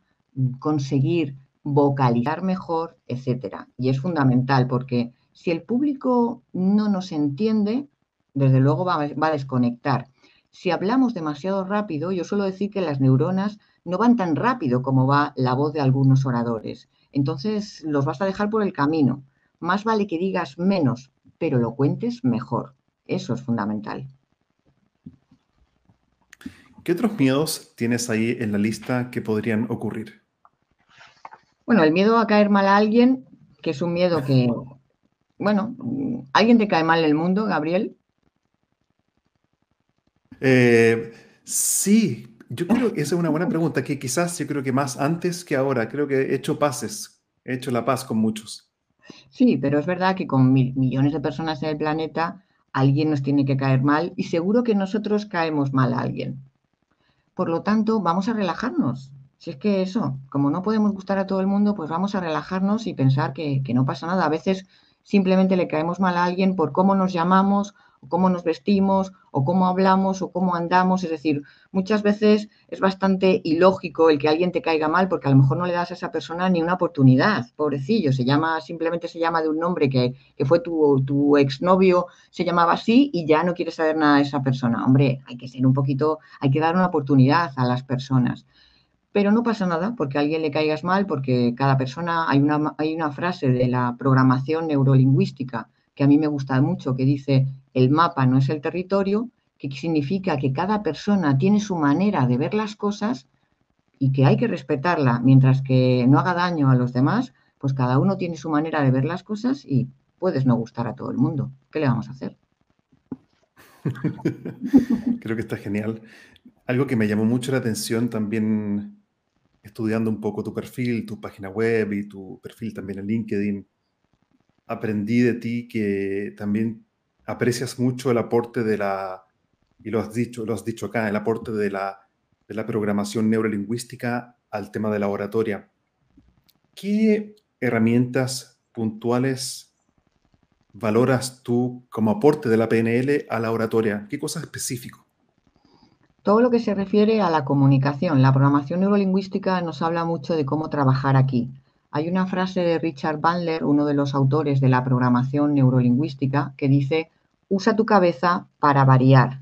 conseguir vocalizar mejor, etcétera. Y es fundamental porque si el público no nos entiende, desde luego va, a desconectar. Si hablamos demasiado rápido, yo suelo decir que las neuronas no van tan rápido como va la voz de algunos oradores. Entonces los vas a dejar por el camino. Más vale que digas menos, pero lo cuentes mejor. Eso es fundamental. ¿Qué otros miedos tienes ahí en la lista que podrían ocurrir? Bueno, el miedo a caer mal a alguien, que es un miedo que, bueno, ¿alguien te cae mal en el mundo, Gabriel? Eh, sí, yo creo que esa es una buena pregunta, que quizás yo creo que más antes que ahora, creo que he hecho paces, he hecho la paz con muchos. Sí, pero es verdad que con millones de personas en el planeta, alguien nos tiene que caer mal y seguro que nosotros caemos mal a alguien. Por lo tanto, vamos a relajarnos. Si es que eso, como no podemos gustar a todo el mundo, pues vamos a relajarnos y pensar que, que no pasa nada. A veces simplemente le caemos mal a alguien por cómo nos llamamos o cómo nos vestimos o cómo hablamos o cómo andamos. Es decir, muchas veces es bastante ilógico el que alguien te caiga mal porque a lo mejor no le das a esa persona ni una oportunidad. Pobrecillo, se llama, simplemente se llama de un nombre que, que fue tu, tu exnovio, se llamaba así y ya no quieres saber nada de esa persona. Hombre, hay que ser un poquito, hay que dar una oportunidad a las personas. Pero no pasa nada porque a alguien le caigas mal, porque cada persona, hay una, hay una frase de la programación neurolingüística que a mí me gusta mucho, que dice, el mapa no es el territorio, que significa que cada persona tiene su manera de ver las cosas y que hay que respetarla, mientras que no haga daño a los demás, pues cada uno tiene su manera de ver las cosas y puedes no gustar a todo el mundo. ¿Qué le vamos a hacer? Creo que está genial. Algo que me llamó mucho la atención también estudiando un poco tu perfil, tu página web y tu perfil también en LinkedIn, aprendí de ti que también aprecias mucho el aporte de la, y lo has dicho, lo has dicho acá, el aporte de la, de la programación neurolingüística al tema de la oratoria. ¿Qué herramientas puntuales valoras tú como aporte de la PNL a la oratoria? ¿Qué cosas específicas? Todo lo que se refiere a la comunicación, la programación neurolingüística nos habla mucho de cómo trabajar aquí. Hay una frase de Richard Bandler, uno de los autores de la programación neurolingüística, que dice, usa tu cabeza para variar.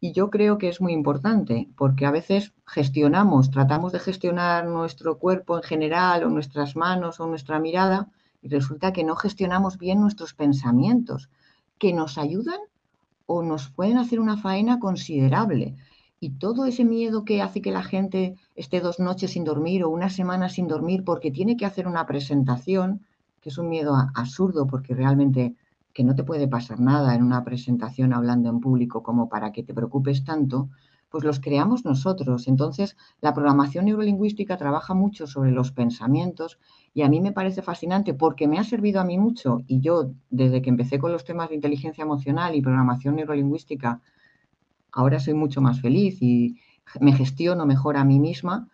Y yo creo que es muy importante, porque a veces gestionamos, tratamos de gestionar nuestro cuerpo en general, o nuestras manos, o nuestra mirada, y resulta que no gestionamos bien nuestros pensamientos, que nos ayudan o nos pueden hacer una faena considerable. Y todo ese miedo que hace que la gente esté dos noches sin dormir o una semana sin dormir porque tiene que hacer una presentación, que es un miedo absurdo porque realmente que no te puede pasar nada en una presentación hablando en público como para que te preocupes tanto, pues los creamos nosotros. Entonces, la programación neurolingüística trabaja mucho sobre los pensamientos y a mí me parece fascinante porque me ha servido a mí mucho y yo, desde que empecé con los temas de inteligencia emocional y programación neurolingüística, ahora soy mucho más feliz y me gestiono mejor a mí misma,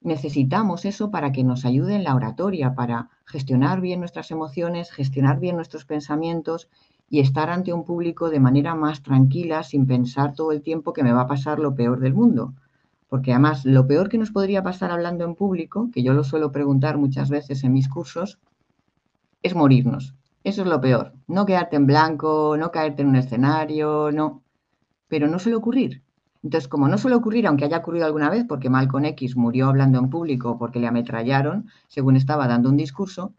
necesitamos eso para que nos ayude en la oratoria, para gestionar bien nuestras emociones, gestionar bien nuestros pensamientos y estar ante un público de manera más tranquila, sin pensar todo el tiempo que me va a pasar lo peor del mundo. Porque además, lo peor que nos podría pasar hablando en público, que yo lo suelo preguntar muchas veces en mis cursos, es morirnos. Eso es lo peor. No quedarte en blanco, no caerte en un escenario, no pero no suele ocurrir. Entonces, como no suele ocurrir, aunque haya ocurrido alguna vez, porque Malcolm X murió hablando en público porque le ametrallaron según estaba dando un discurso,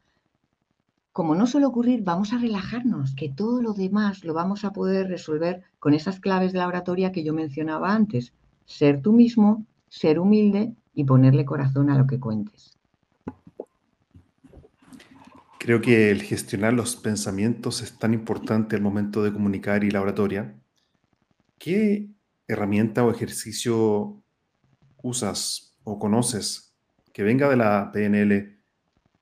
como no suele ocurrir, vamos a relajarnos, que todo lo demás lo vamos a poder resolver con esas claves de la oratoria que yo mencionaba antes. Ser tú mismo, ser humilde y ponerle corazón a lo que cuentes. Creo que el gestionar los pensamientos es tan importante al momento de comunicar y la oratoria. ¿Qué herramienta o ejercicio usas o conoces que venga de la PNL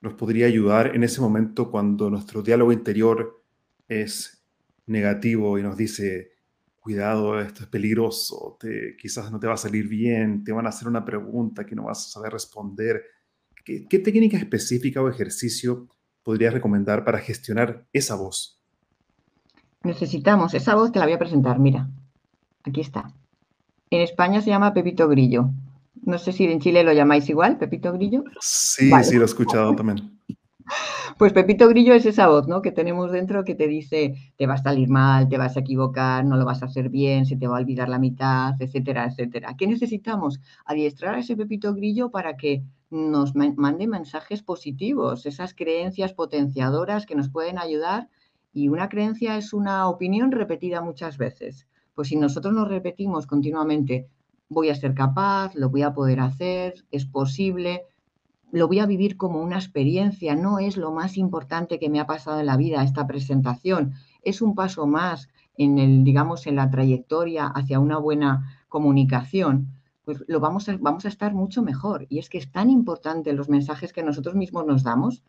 nos podría ayudar en ese momento cuando nuestro diálogo interior es negativo y nos dice, cuidado, esto es peligroso, te, quizás no te va a salir bien, te van a hacer una pregunta que no vas a saber responder. ¿Qué, qué técnica específica o ejercicio podrías recomendar para gestionar esa voz? Necesitamos, esa voz te la voy a presentar, mira, aquí está. En España se llama Pepito Grillo. No sé si en Chile lo llamáis igual, Pepito Grillo. Sí, sí, lo he escuchado también. Pues Pepito Grillo es esa voz, ¿no? Que tenemos dentro que te dice, te va a salir mal, te vas a equivocar, no lo vas a hacer bien, se te va a olvidar la mitad, etcétera, etcétera. ¿Qué necesitamos? Adiestrar a ese Pepito Grillo para que nos mande mensajes positivos, esas creencias potenciadoras que nos pueden ayudar. Y una creencia es una opinión repetida muchas veces. Pues si nosotros nos repetimos continuamente, voy a ser capaz, lo voy a poder hacer, es posible, lo voy a vivir como una experiencia, no es lo más importante que me ha pasado en la vida esta presentación, es un paso más en el, digamos, en la trayectoria hacia una buena comunicación, pues lo vamos a, vamos a estar mucho mejor. Y es que es tan importante los mensajes que nosotros mismos nos damos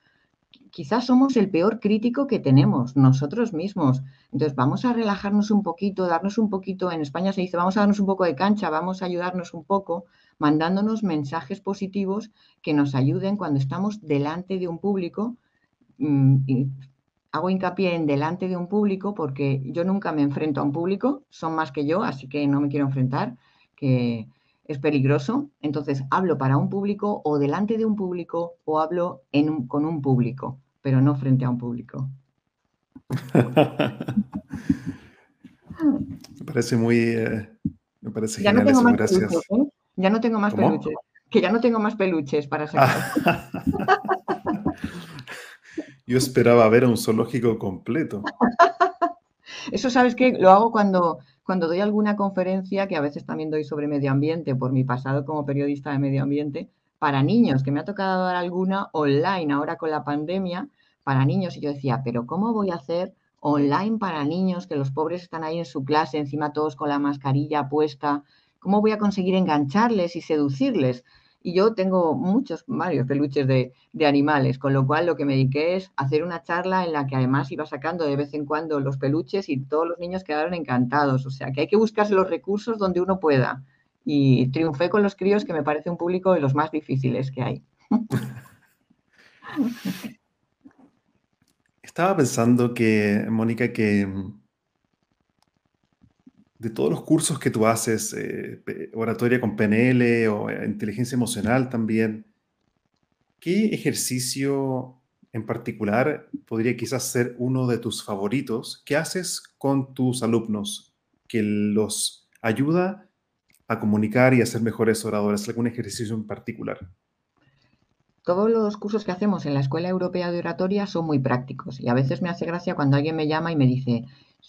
quizás somos el peor crítico que tenemos nosotros mismos. Entonces vamos a relajarnos un poquito, darnos un poquito, en España se dice, vamos a darnos un poco de cancha, vamos a ayudarnos un poco, mandándonos mensajes positivos que nos ayuden cuando estamos delante de un público. Mm, hago hincapié en delante de un público porque yo nunca me enfrento a un público, son más que yo, así que no me quiero enfrentar, que es peligroso. Entonces, hablo para un público o delante de un público o hablo con un público, pero no frente a un público. me parece muy... Eh, me parece ya no tengo más Peluches, ¿eh? Ya no tengo más peluches. Que ya no tengo más peluches para sacar. Yo esperaba ver un zoológico completo. Eso sabes que lo hago cuando cuando doy alguna conferencia, que a veces también doy sobre medio ambiente, por mi pasado como periodista de medio ambiente, para niños, que me ha tocado dar alguna online ahora con la pandemia, para niños, y yo decía, pero ¿cómo voy a hacer online para niños, que los pobres están ahí en su clase, encima todos con la mascarilla puesta? ¿Cómo voy a conseguir engancharles y seducirles? Y yo tengo muchos, varios peluches de, animales, con lo cual lo que me dediqué es hacer una charla en la que además iba sacando de vez en cuando los peluches y todos los niños quedaron encantados. O sea, que hay que buscarse los recursos donde uno pueda. Y triunfé con los críos, que me parece un público de los más difíciles que hay. Estaba pensando que, Mónica, que de todos los cursos que tú haces, eh, oratoria con PNL o eh, inteligencia emocional también, ¿qué ejercicio en particular podría quizás ser uno de tus favoritos? ¿Qué haces con tus alumnos que los ayuda a comunicar y a ser mejores oradores? ¿Algún ejercicio en particular? Todos los cursos que hacemos en la Escuela Europea de Oratoria son muy prácticos y a veces me hace gracia cuando alguien me llama y me dice,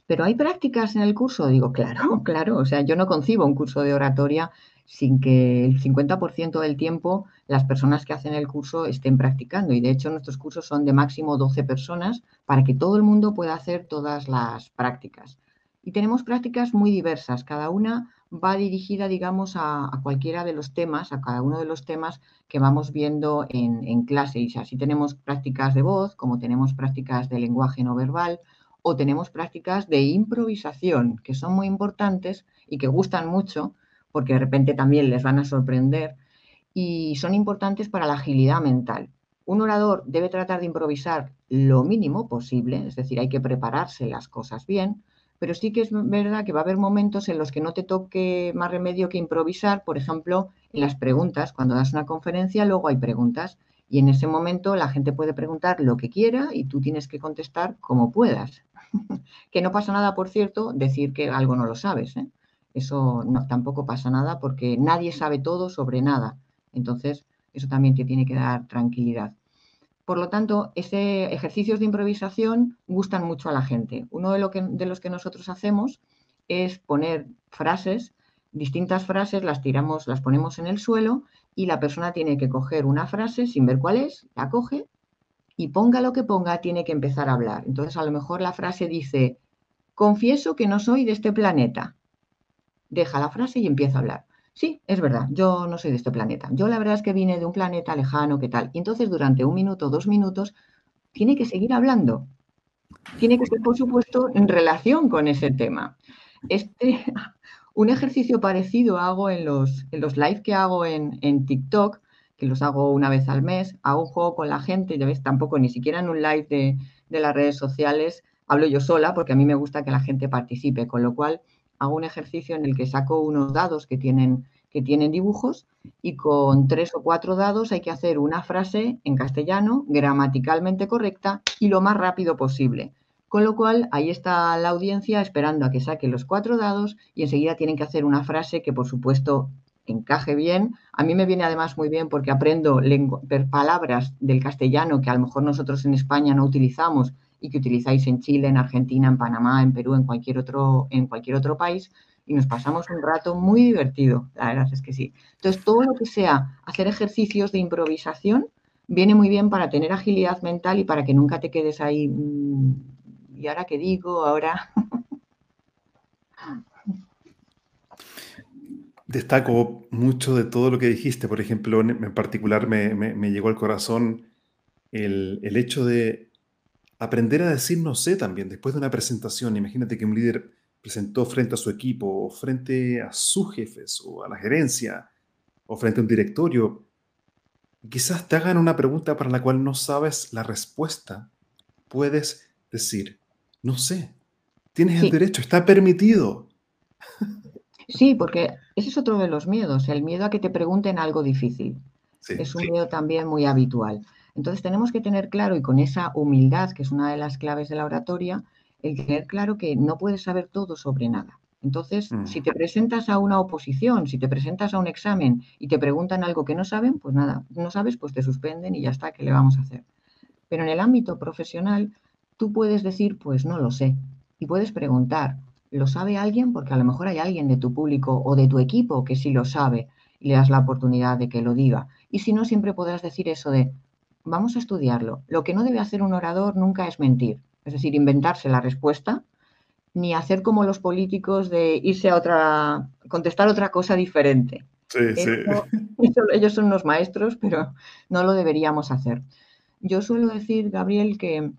pero hay prácticas en el curso. Digo, claro, claro. O sea, yo no concibo un curso de oratoria sin que el 50% del tiempo las personas que hacen el curso estén practicando. Y de hecho nuestros cursos son de máximo 12 personas para que todo el mundo pueda hacer todas las prácticas. Y tenemos prácticas muy diversas. Cada una va dirigida, digamos, a, cualquiera de los temas, a cada uno de los temas que vamos viendo en, clase. Y así tenemos prácticas de voz, como tenemos prácticas de lenguaje no verbal, o tenemos prácticas de improvisación que son muy importantes y que gustan mucho porque de repente también les van a sorprender y son importantes para la agilidad mental. Un orador debe tratar de improvisar lo mínimo posible, es decir, hay que prepararse las cosas bien, pero sí que es verdad que va a haber momentos en los que no te toque más remedio que improvisar, por ejemplo, en las preguntas, cuando das una conferencia, luego hay preguntas y en ese momento la gente puede preguntar lo que quiera y tú tienes que contestar como puedas. que no pasa nada, por cierto, decir que algo no lo sabes. ¿eh? Eso tampoco pasa nada porque nadie sabe todo sobre nada. Entonces, eso también te tiene que dar tranquilidad. Por lo tanto, ese ejercicios de improvisación gustan mucho a la gente. Uno de, lo que, de los que nosotros hacemos es poner frases, distintas frases, las tiramos, las ponemos en el suelo y la persona tiene que coger una frase sin ver cuál es, la coge y ponga lo que ponga, tiene que empezar a hablar. Entonces, a lo mejor la frase dice, confieso que no soy de este planeta. Deja la frase y empieza a hablar. Sí, es verdad, yo no soy de este planeta. Yo la verdad es que vine de un planeta lejano, ¿qué tal? Y entonces durante un minuto, dos minutos, tiene que seguir hablando. Tiene que ser, por supuesto, en relación con ese tema. Este, un ejercicio parecido hago en los, en los live que hago en, en TikTok, que los hago una vez al mes, hago un juego con la gente, ya ves, tampoco ni siquiera en un live de, de las redes sociales hablo yo sola porque a mí me gusta que la gente participe, con lo cual hago un ejercicio en el que saco unos dados que tienen, que tienen dibujos y con tres o cuatro dados hay que hacer una frase en castellano gramaticalmente correcta y lo más rápido posible. Con lo cual, ahí está la audiencia esperando a que saque los cuatro dados y enseguida tienen que hacer una frase que, por supuesto, encaje bien. A mí me viene además muy bien porque aprendo palabras del castellano que a lo mejor nosotros en España no utilizamos y que utilizáis en Chile, en Argentina, en Panamá, en Perú, en cualquier otro, en cualquier otro país, y nos pasamos un rato muy divertido, la verdad es que sí. Entonces, todo lo que sea hacer ejercicios de improvisación viene muy bien para tener agilidad mental y para que nunca te quedes ahí, mm, ¿y ahora qué digo? Ahora... Destaco mucho de todo lo que dijiste, por ejemplo, en particular me, me, llegó al corazón el, el hecho de aprender a decir no sé también después de una presentación. Imagínate que un líder presentó frente a su equipo o frente a sus jefes o a la gerencia o frente a un directorio. Quizás te hagan una pregunta para la cual no sabes la respuesta. Puedes decir, no sé, tienes el derecho, está permitido. Sí, porque ese es otro de los miedos, el miedo a que te pregunten algo difícil. es un miedo también muy habitual. Entonces tenemos que tener claro, y con esa humildad, que es una de las claves de la oratoria, el tener claro que no puedes saber todo sobre nada. Entonces, mm. si te presentas a una oposición, si te presentas a un examen y te preguntan algo que no saben, pues nada, no sabes, pues te suspenden y ya está, ¿qué le vamos a hacer? Pero en el ámbito profesional, tú puedes decir, pues no lo sé. Y puedes preguntar, ¿lo sabe alguien? Porque a lo mejor hay alguien de tu público o de tu equipo que sí lo sabe y le das la oportunidad de que lo diga. Y si no, siempre podrás decir eso de, vamos a estudiarlo. Lo que no debe hacer un orador nunca es mentir, es decir, inventarse la respuesta, ni hacer como los políticos de irse a otra, contestar otra cosa diferente. Sí, sí. ellos son unos maestros, pero no lo deberíamos hacer. Yo suelo decir, Gabriel, que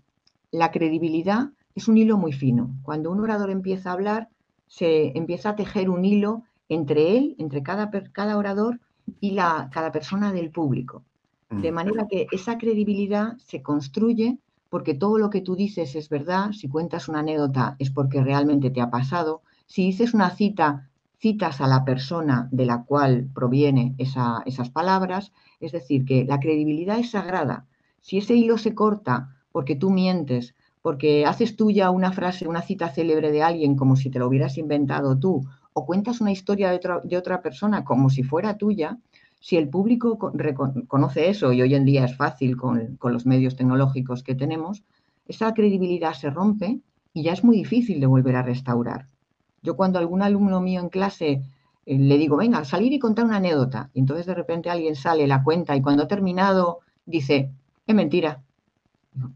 la credibilidad es un hilo muy fino. Cuando un orador empieza a hablar, se empieza a tejer un hilo entre él, entre cada, cada orador y la, cada persona del público. De mm. manera que esa credibilidad se construye porque todo lo que tú dices es verdad, si cuentas una anécdota es porque realmente te ha pasado, si dices una cita, citas a la persona de la cual proviene esas palabras, es decir, que la credibilidad es sagrada. Si ese hilo se corta porque tú mientes, porque haces tuya una frase, una cita célebre de alguien como si te lo hubieras inventado tú, o cuentas una historia de otra, persona como si fuera tuya, si el público reconoce eso, y hoy en día es fácil con, los medios tecnológicos que tenemos, esa credibilidad se rompe y ya es muy difícil de volver a restaurar. Yo cuando algún alumno mío en clase eh, le digo, venga, salir y contar una anécdota, y entonces de repente alguien sale, la cuenta, y cuando ha terminado dice, es mentira.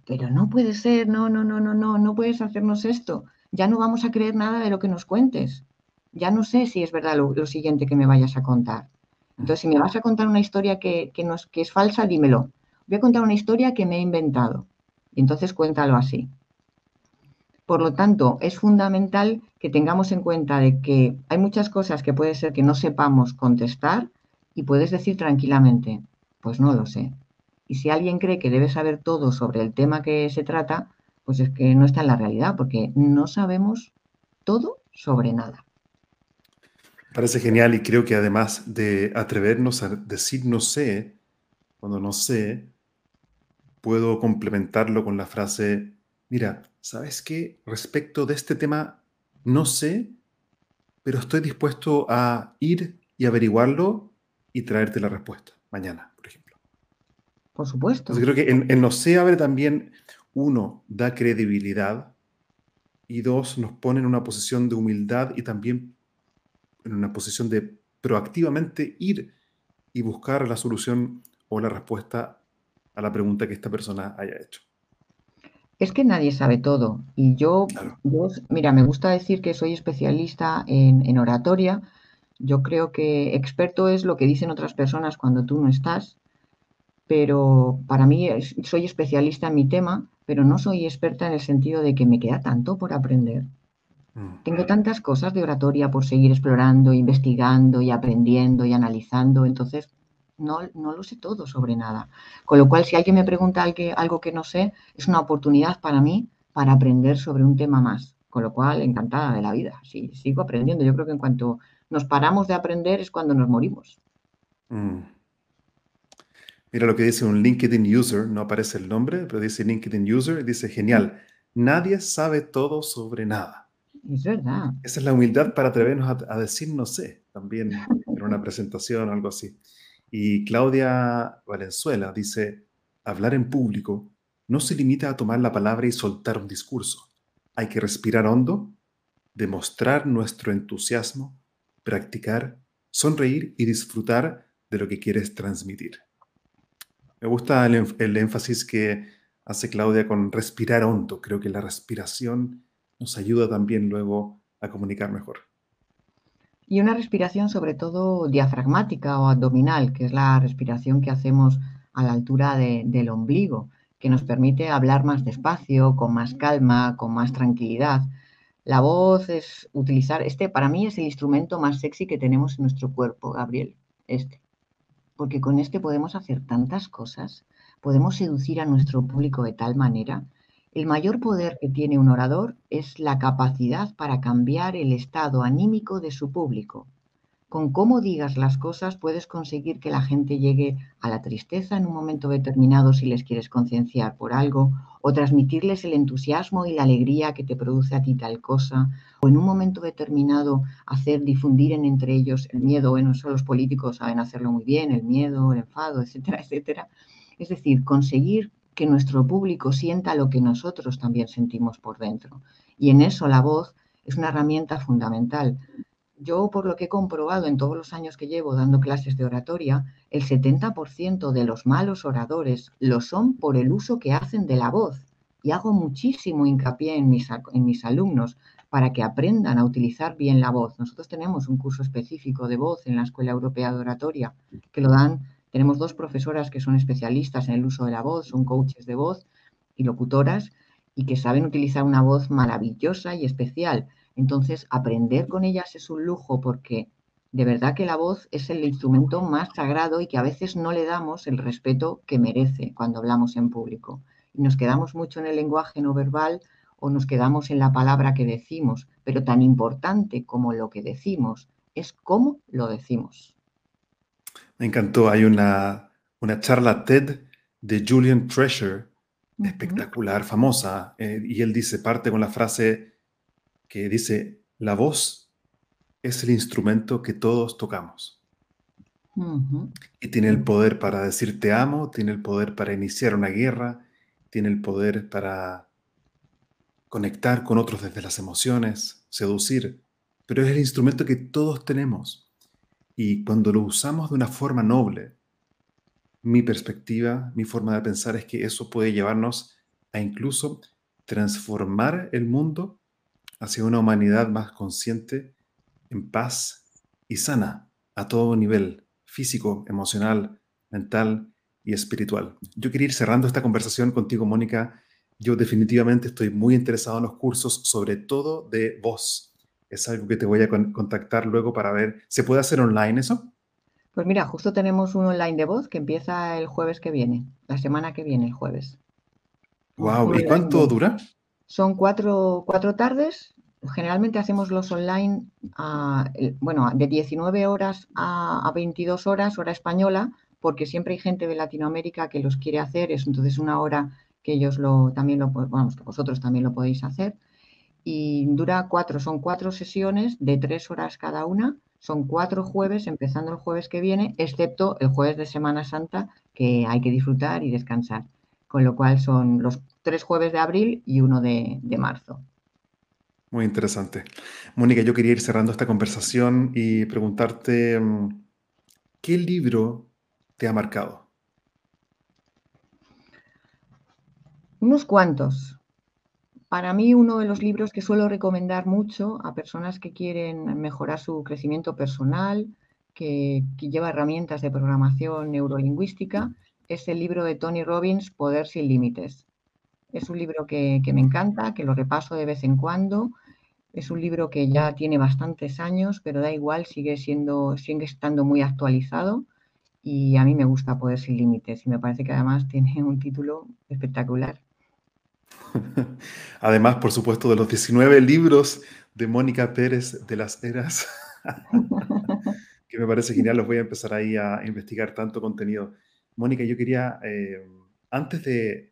Pero no puede ser, no, no, no, no, no, no puedes hacernos esto. Ya no vamos a creer nada de lo que nos cuentes. Ya no sé si es verdad lo siguiente que me vayas a contar. Entonces, si me vas a contar una historia que, que, que es falsa, dímelo. Voy a contar una historia que me he inventado. Y entonces cuéntalo así. Por lo tanto, es fundamental que tengamos en cuenta de que hay muchas cosas que puede ser que no sepamos contestar y puedes decir tranquilamente, pues no lo sé. Y si alguien cree que debe saber todo sobre el tema que se trata, pues es que no está en la realidad, porque no sabemos todo sobre nada. Parece genial y creo que además de atrevernos a decir no sé, cuando no sé, puedo complementarlo con la frase, mira, ¿sabes qué? Respecto de este tema, no sé, pero estoy dispuesto a ir y averiguarlo y traerte la respuesta mañana, por supuesto. Entonces creo que en, en Nos abre también, uno, da credibilidad y dos, nos pone en una posición de humildad y también en una posición de proactivamente ir y buscar la solución o la respuesta a la pregunta que esta persona haya hecho. Es que nadie sabe todo. Y yo, mira, me gusta decir que soy especialista en, oratoria. Yo creo que experto es lo que dicen otras personas cuando tú no estás, pero para mí soy especialista en mi tema, pero no soy experta en el sentido de que me queda tanto por aprender. Mm. Tengo tantas cosas de oratoria por seguir explorando, investigando y aprendiendo y analizando, entonces no, no lo sé todo sobre nada. Con lo cual, si alguien me pregunta algo que no sé, es una oportunidad para mí para aprender sobre un tema más. Con lo cual, encantada de la vida. Sí, sigo aprendiendo. Yo creo que en cuanto nos paramos de aprender es cuando nos morimos. Mm. Mira lo que dice un LinkedIn user, no aparece el nombre, pero dice LinkedIn user, dice genial, nadie sabe todo sobre nada. Es verdad. Esa es la humildad para atrevernos a, decir no sé, también en una presentación o algo así. Y Claudia Valenzuela dice, hablar en público no se limita a tomar la palabra y soltar un discurso. Hay que respirar hondo, demostrar nuestro entusiasmo, practicar, sonreír y disfrutar de lo que quieres transmitir. Me gusta el, énfasis que hace Claudia con respirar hondo. Creo que la respiración nos ayuda también luego a comunicar mejor. Y una respiración sobre todo diafragmática o abdominal, que es la respiración que hacemos a la altura del ombligo, que nos permite hablar más despacio, con más calma, con más tranquilidad. La voz es utilizar, este para mí es el instrumento más sexy que tenemos en nuestro cuerpo, Gabriel, este porque con este podemos hacer tantas cosas, podemos seducir a nuestro público de tal manera. El mayor poder que tiene un orador es la capacidad para cambiar el estado anímico de su público. Con cómo digas las cosas puedes conseguir que la gente llegue a la tristeza en un momento determinado si les quieres concienciar por algo, o transmitirles el entusiasmo y la alegría que te produce a ti tal cosa, o en un momento determinado hacer difundir en entre ellos el miedo, bueno, eso los políticos saben hacerlo muy bien, el miedo, el enfado, etcétera, etcétera. Es decir, conseguir que nuestro público sienta lo que nosotros también sentimos por dentro. Y en eso la voz es una herramienta fundamental. Yo, por lo que he comprobado en todos los años que llevo dando clases de oratoria, el 70% de los malos oradores lo son por el uso que hacen de la voz. Y hago muchísimo hincapié en mis, alumnos para que aprendan a utilizar bien la voz. Nosotros tenemos un curso específico de voz en la Escuela Europea de Oratoria que lo dan. Tenemos dos profesoras que son especialistas en el uso de la voz, son coaches de voz y locutoras y que saben utilizar una voz maravillosa y especial. Entonces, aprender con ellas es un lujo porque de verdad que la voz es el instrumento más sagrado y que a veces no le damos el respeto que merece cuando hablamos en público. Y nos quedamos mucho en el lenguaje no verbal o nos quedamos en la palabra que decimos, pero tan importante como lo que decimos es cómo lo decimos. Me encantó, hay una, una charla TED de Julian Treasure, espectacular, famosa, eh, y él dice, parte con la frase, que dice, la voz es el instrumento que todos tocamos. Y tiene el poder para decir te amo, tiene el poder para iniciar una guerra, tiene el poder para conectar con otros desde las emociones, seducir, pero es el instrumento que todos tenemos. Y cuando lo usamos de una forma noble, mi perspectiva, mi forma de pensar es que eso puede llevarnos a incluso transformar el mundo hacia una humanidad más consciente, en paz y sana a todo nivel, físico, emocional, mental y espiritual. Yo quería ir cerrando esta conversación contigo, Mónica. Yo definitivamente estoy muy interesado en los cursos, sobre todo de voz. Es algo que te voy a contactar luego para ver, ¿se puede hacer online eso? Pues mira, justo tenemos un online de voz que empieza el jueves que viene, la semana que viene, el jueves. Wow, ¿y cuánto dura? Son cuatro, tardes. Generalmente hacemos los online, bueno, de 19 horas a, 22 horas, hora española, porque siempre hay gente de Latinoamérica que los quiere hacer. Es entonces una hora que ellos lo, también lo, vamos, que vosotros también lo podéis hacer. Y dura cuatro, son cuatro sesiones de tres horas cada una Son cuatro jueves, empezando el jueves que viene, excepto el jueves de Semana Santa, que hay que disfrutar y descansar. Con lo cual son los tres jueves de abril y uno de, de marzo. Muy interesante. Mónica, yo quería ir cerrando esta conversación y preguntarte, mm, ¿qué libro te ha marcado? Unos cuantos. Para mí, uno de los libros que suelo recomendar mucho a personas que quieren mejorar su crecimiento personal, que, lleva herramientas de programación neurolingüística, es el libro de Tony Robbins, Poder sin Límites. Es un libro que, me encanta, que lo repaso de vez en cuando. Es un libro que ya tiene bastantes años, pero da igual, sigue, siendo, sigue estando muy actualizado y a mí me gusta Poder sin Límites y me parece que además tiene un título espectacular. Además, por supuesto, de los 19 libros de Mónica Pérez de las Eras, que me parece genial, los voy a empezar ahí a investigar tanto contenido. Mónica, yo quería, eh, antes de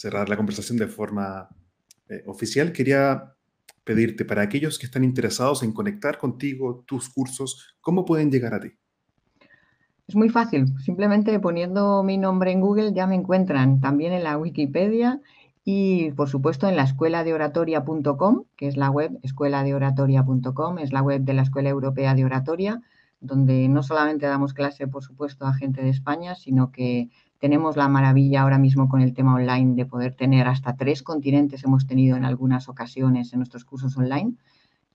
cerrar la conversación de forma eh, oficial, quería pedirte para aquellos que están interesados en conectar contigo, tus cursos, ¿cómo pueden llegar a ti? Es muy fácil, simplemente poniendo mi nombre en Google ya me encuentran también en la Wikipedia y por supuesto en la escuela de oratoria.com, que es la web escuela de oratoria.com, es la web de la Escuela Europea de Oratoria, donde no solamente damos clase, por supuesto, a gente de España, sino que tenemos la maravilla ahora mismo con el tema online de poder tener hasta tres continentes, hemos tenido en algunas ocasiones en nuestros cursos online.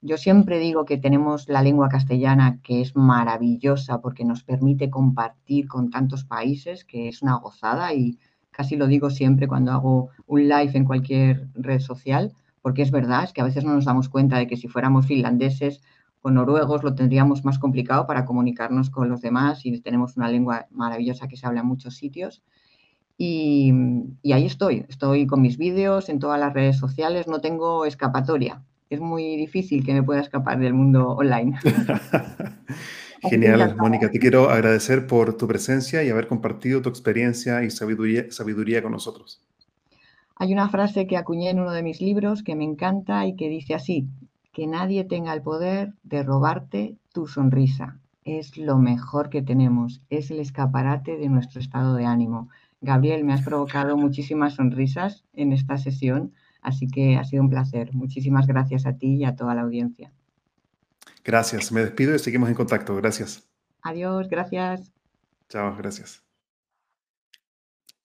Yo siempre digo que tenemos la lengua castellana, que es maravillosa porque nos permite compartir con tantos países, que es una gozada y casi lo digo siempre cuando hago un live en cualquier red social, porque es verdad, es que a veces no nos damos cuenta de que si fuéramos finlandeses o noruegos lo tendríamos más complicado para comunicarnos con los demás y tenemos una lengua maravillosa que se habla en muchos sitios. Y, y ahí estoy, estoy con mis vídeos en todas las redes sociales, no tengo escapatoria. Es muy difícil que me pueda escapar del mundo online. Genial, Mónica. Te quiero agradecer por tu presencia y haber compartido tu experiencia y sabiduría, sabiduría con nosotros. Hay una frase que acuñé en uno de mis libros que me encanta y que dice así, que nadie tenga el poder de robarte tu sonrisa. Es lo mejor que tenemos, es el escaparate de nuestro estado de ánimo. Gabriel, me has provocado muchísimas sonrisas en esta sesión, así que ha sido un placer. Muchísimas gracias a ti y a toda la audiencia. Gracias, me despido y seguimos en contacto. Gracias. Adiós, gracias. Chao, gracias.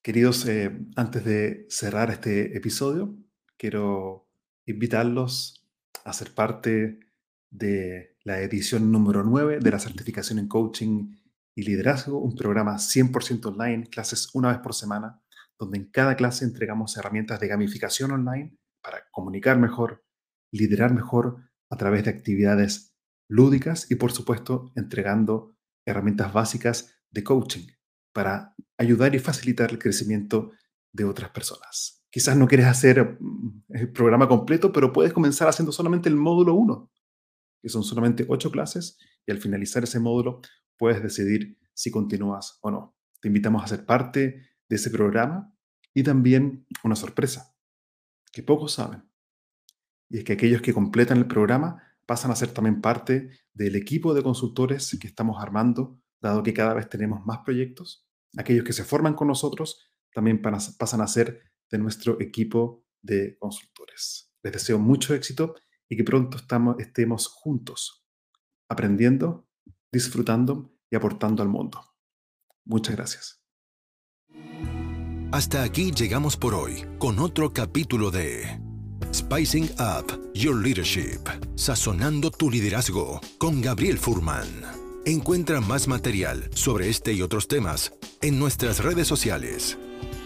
Queridos, eh, antes de cerrar este episodio, quiero invitarlos a ser parte de la edición número 9 de la certificación en coaching y liderazgo, un programa 100% online, clases una vez por semana, donde en cada clase entregamos herramientas de gamificación online para comunicar mejor, liderar mejor a través de actividades lúdicas y por supuesto entregando herramientas básicas de coaching para ayudar y facilitar el crecimiento de otras personas. Quizás no quieres hacer mm, el programa completo, pero puedes comenzar haciendo solamente el módulo 1, que son solamente ocho clases, y al finalizar ese módulo puedes decidir si continúas o no. Te invitamos a ser parte de ese programa y también una sorpresa que pocos saben. Y es que aquellos que completan el programa pasan a ser también parte del equipo de consultores que estamos armando, dado que cada vez tenemos más proyectos. Aquellos que se forman con nosotros también pasan a ser de nuestro equipo de consultores. Les deseo mucho éxito y que pronto estemos juntos, aprendiendo, disfrutando y aportando al mundo. Muchas gracias. Hasta aquí llegamos por hoy con otro capítulo de Spicing Up Your Leadership, sazonando tu liderazgo con Gabriel Furman. Encuentra más material sobre este y otros temas en nuestras redes sociales,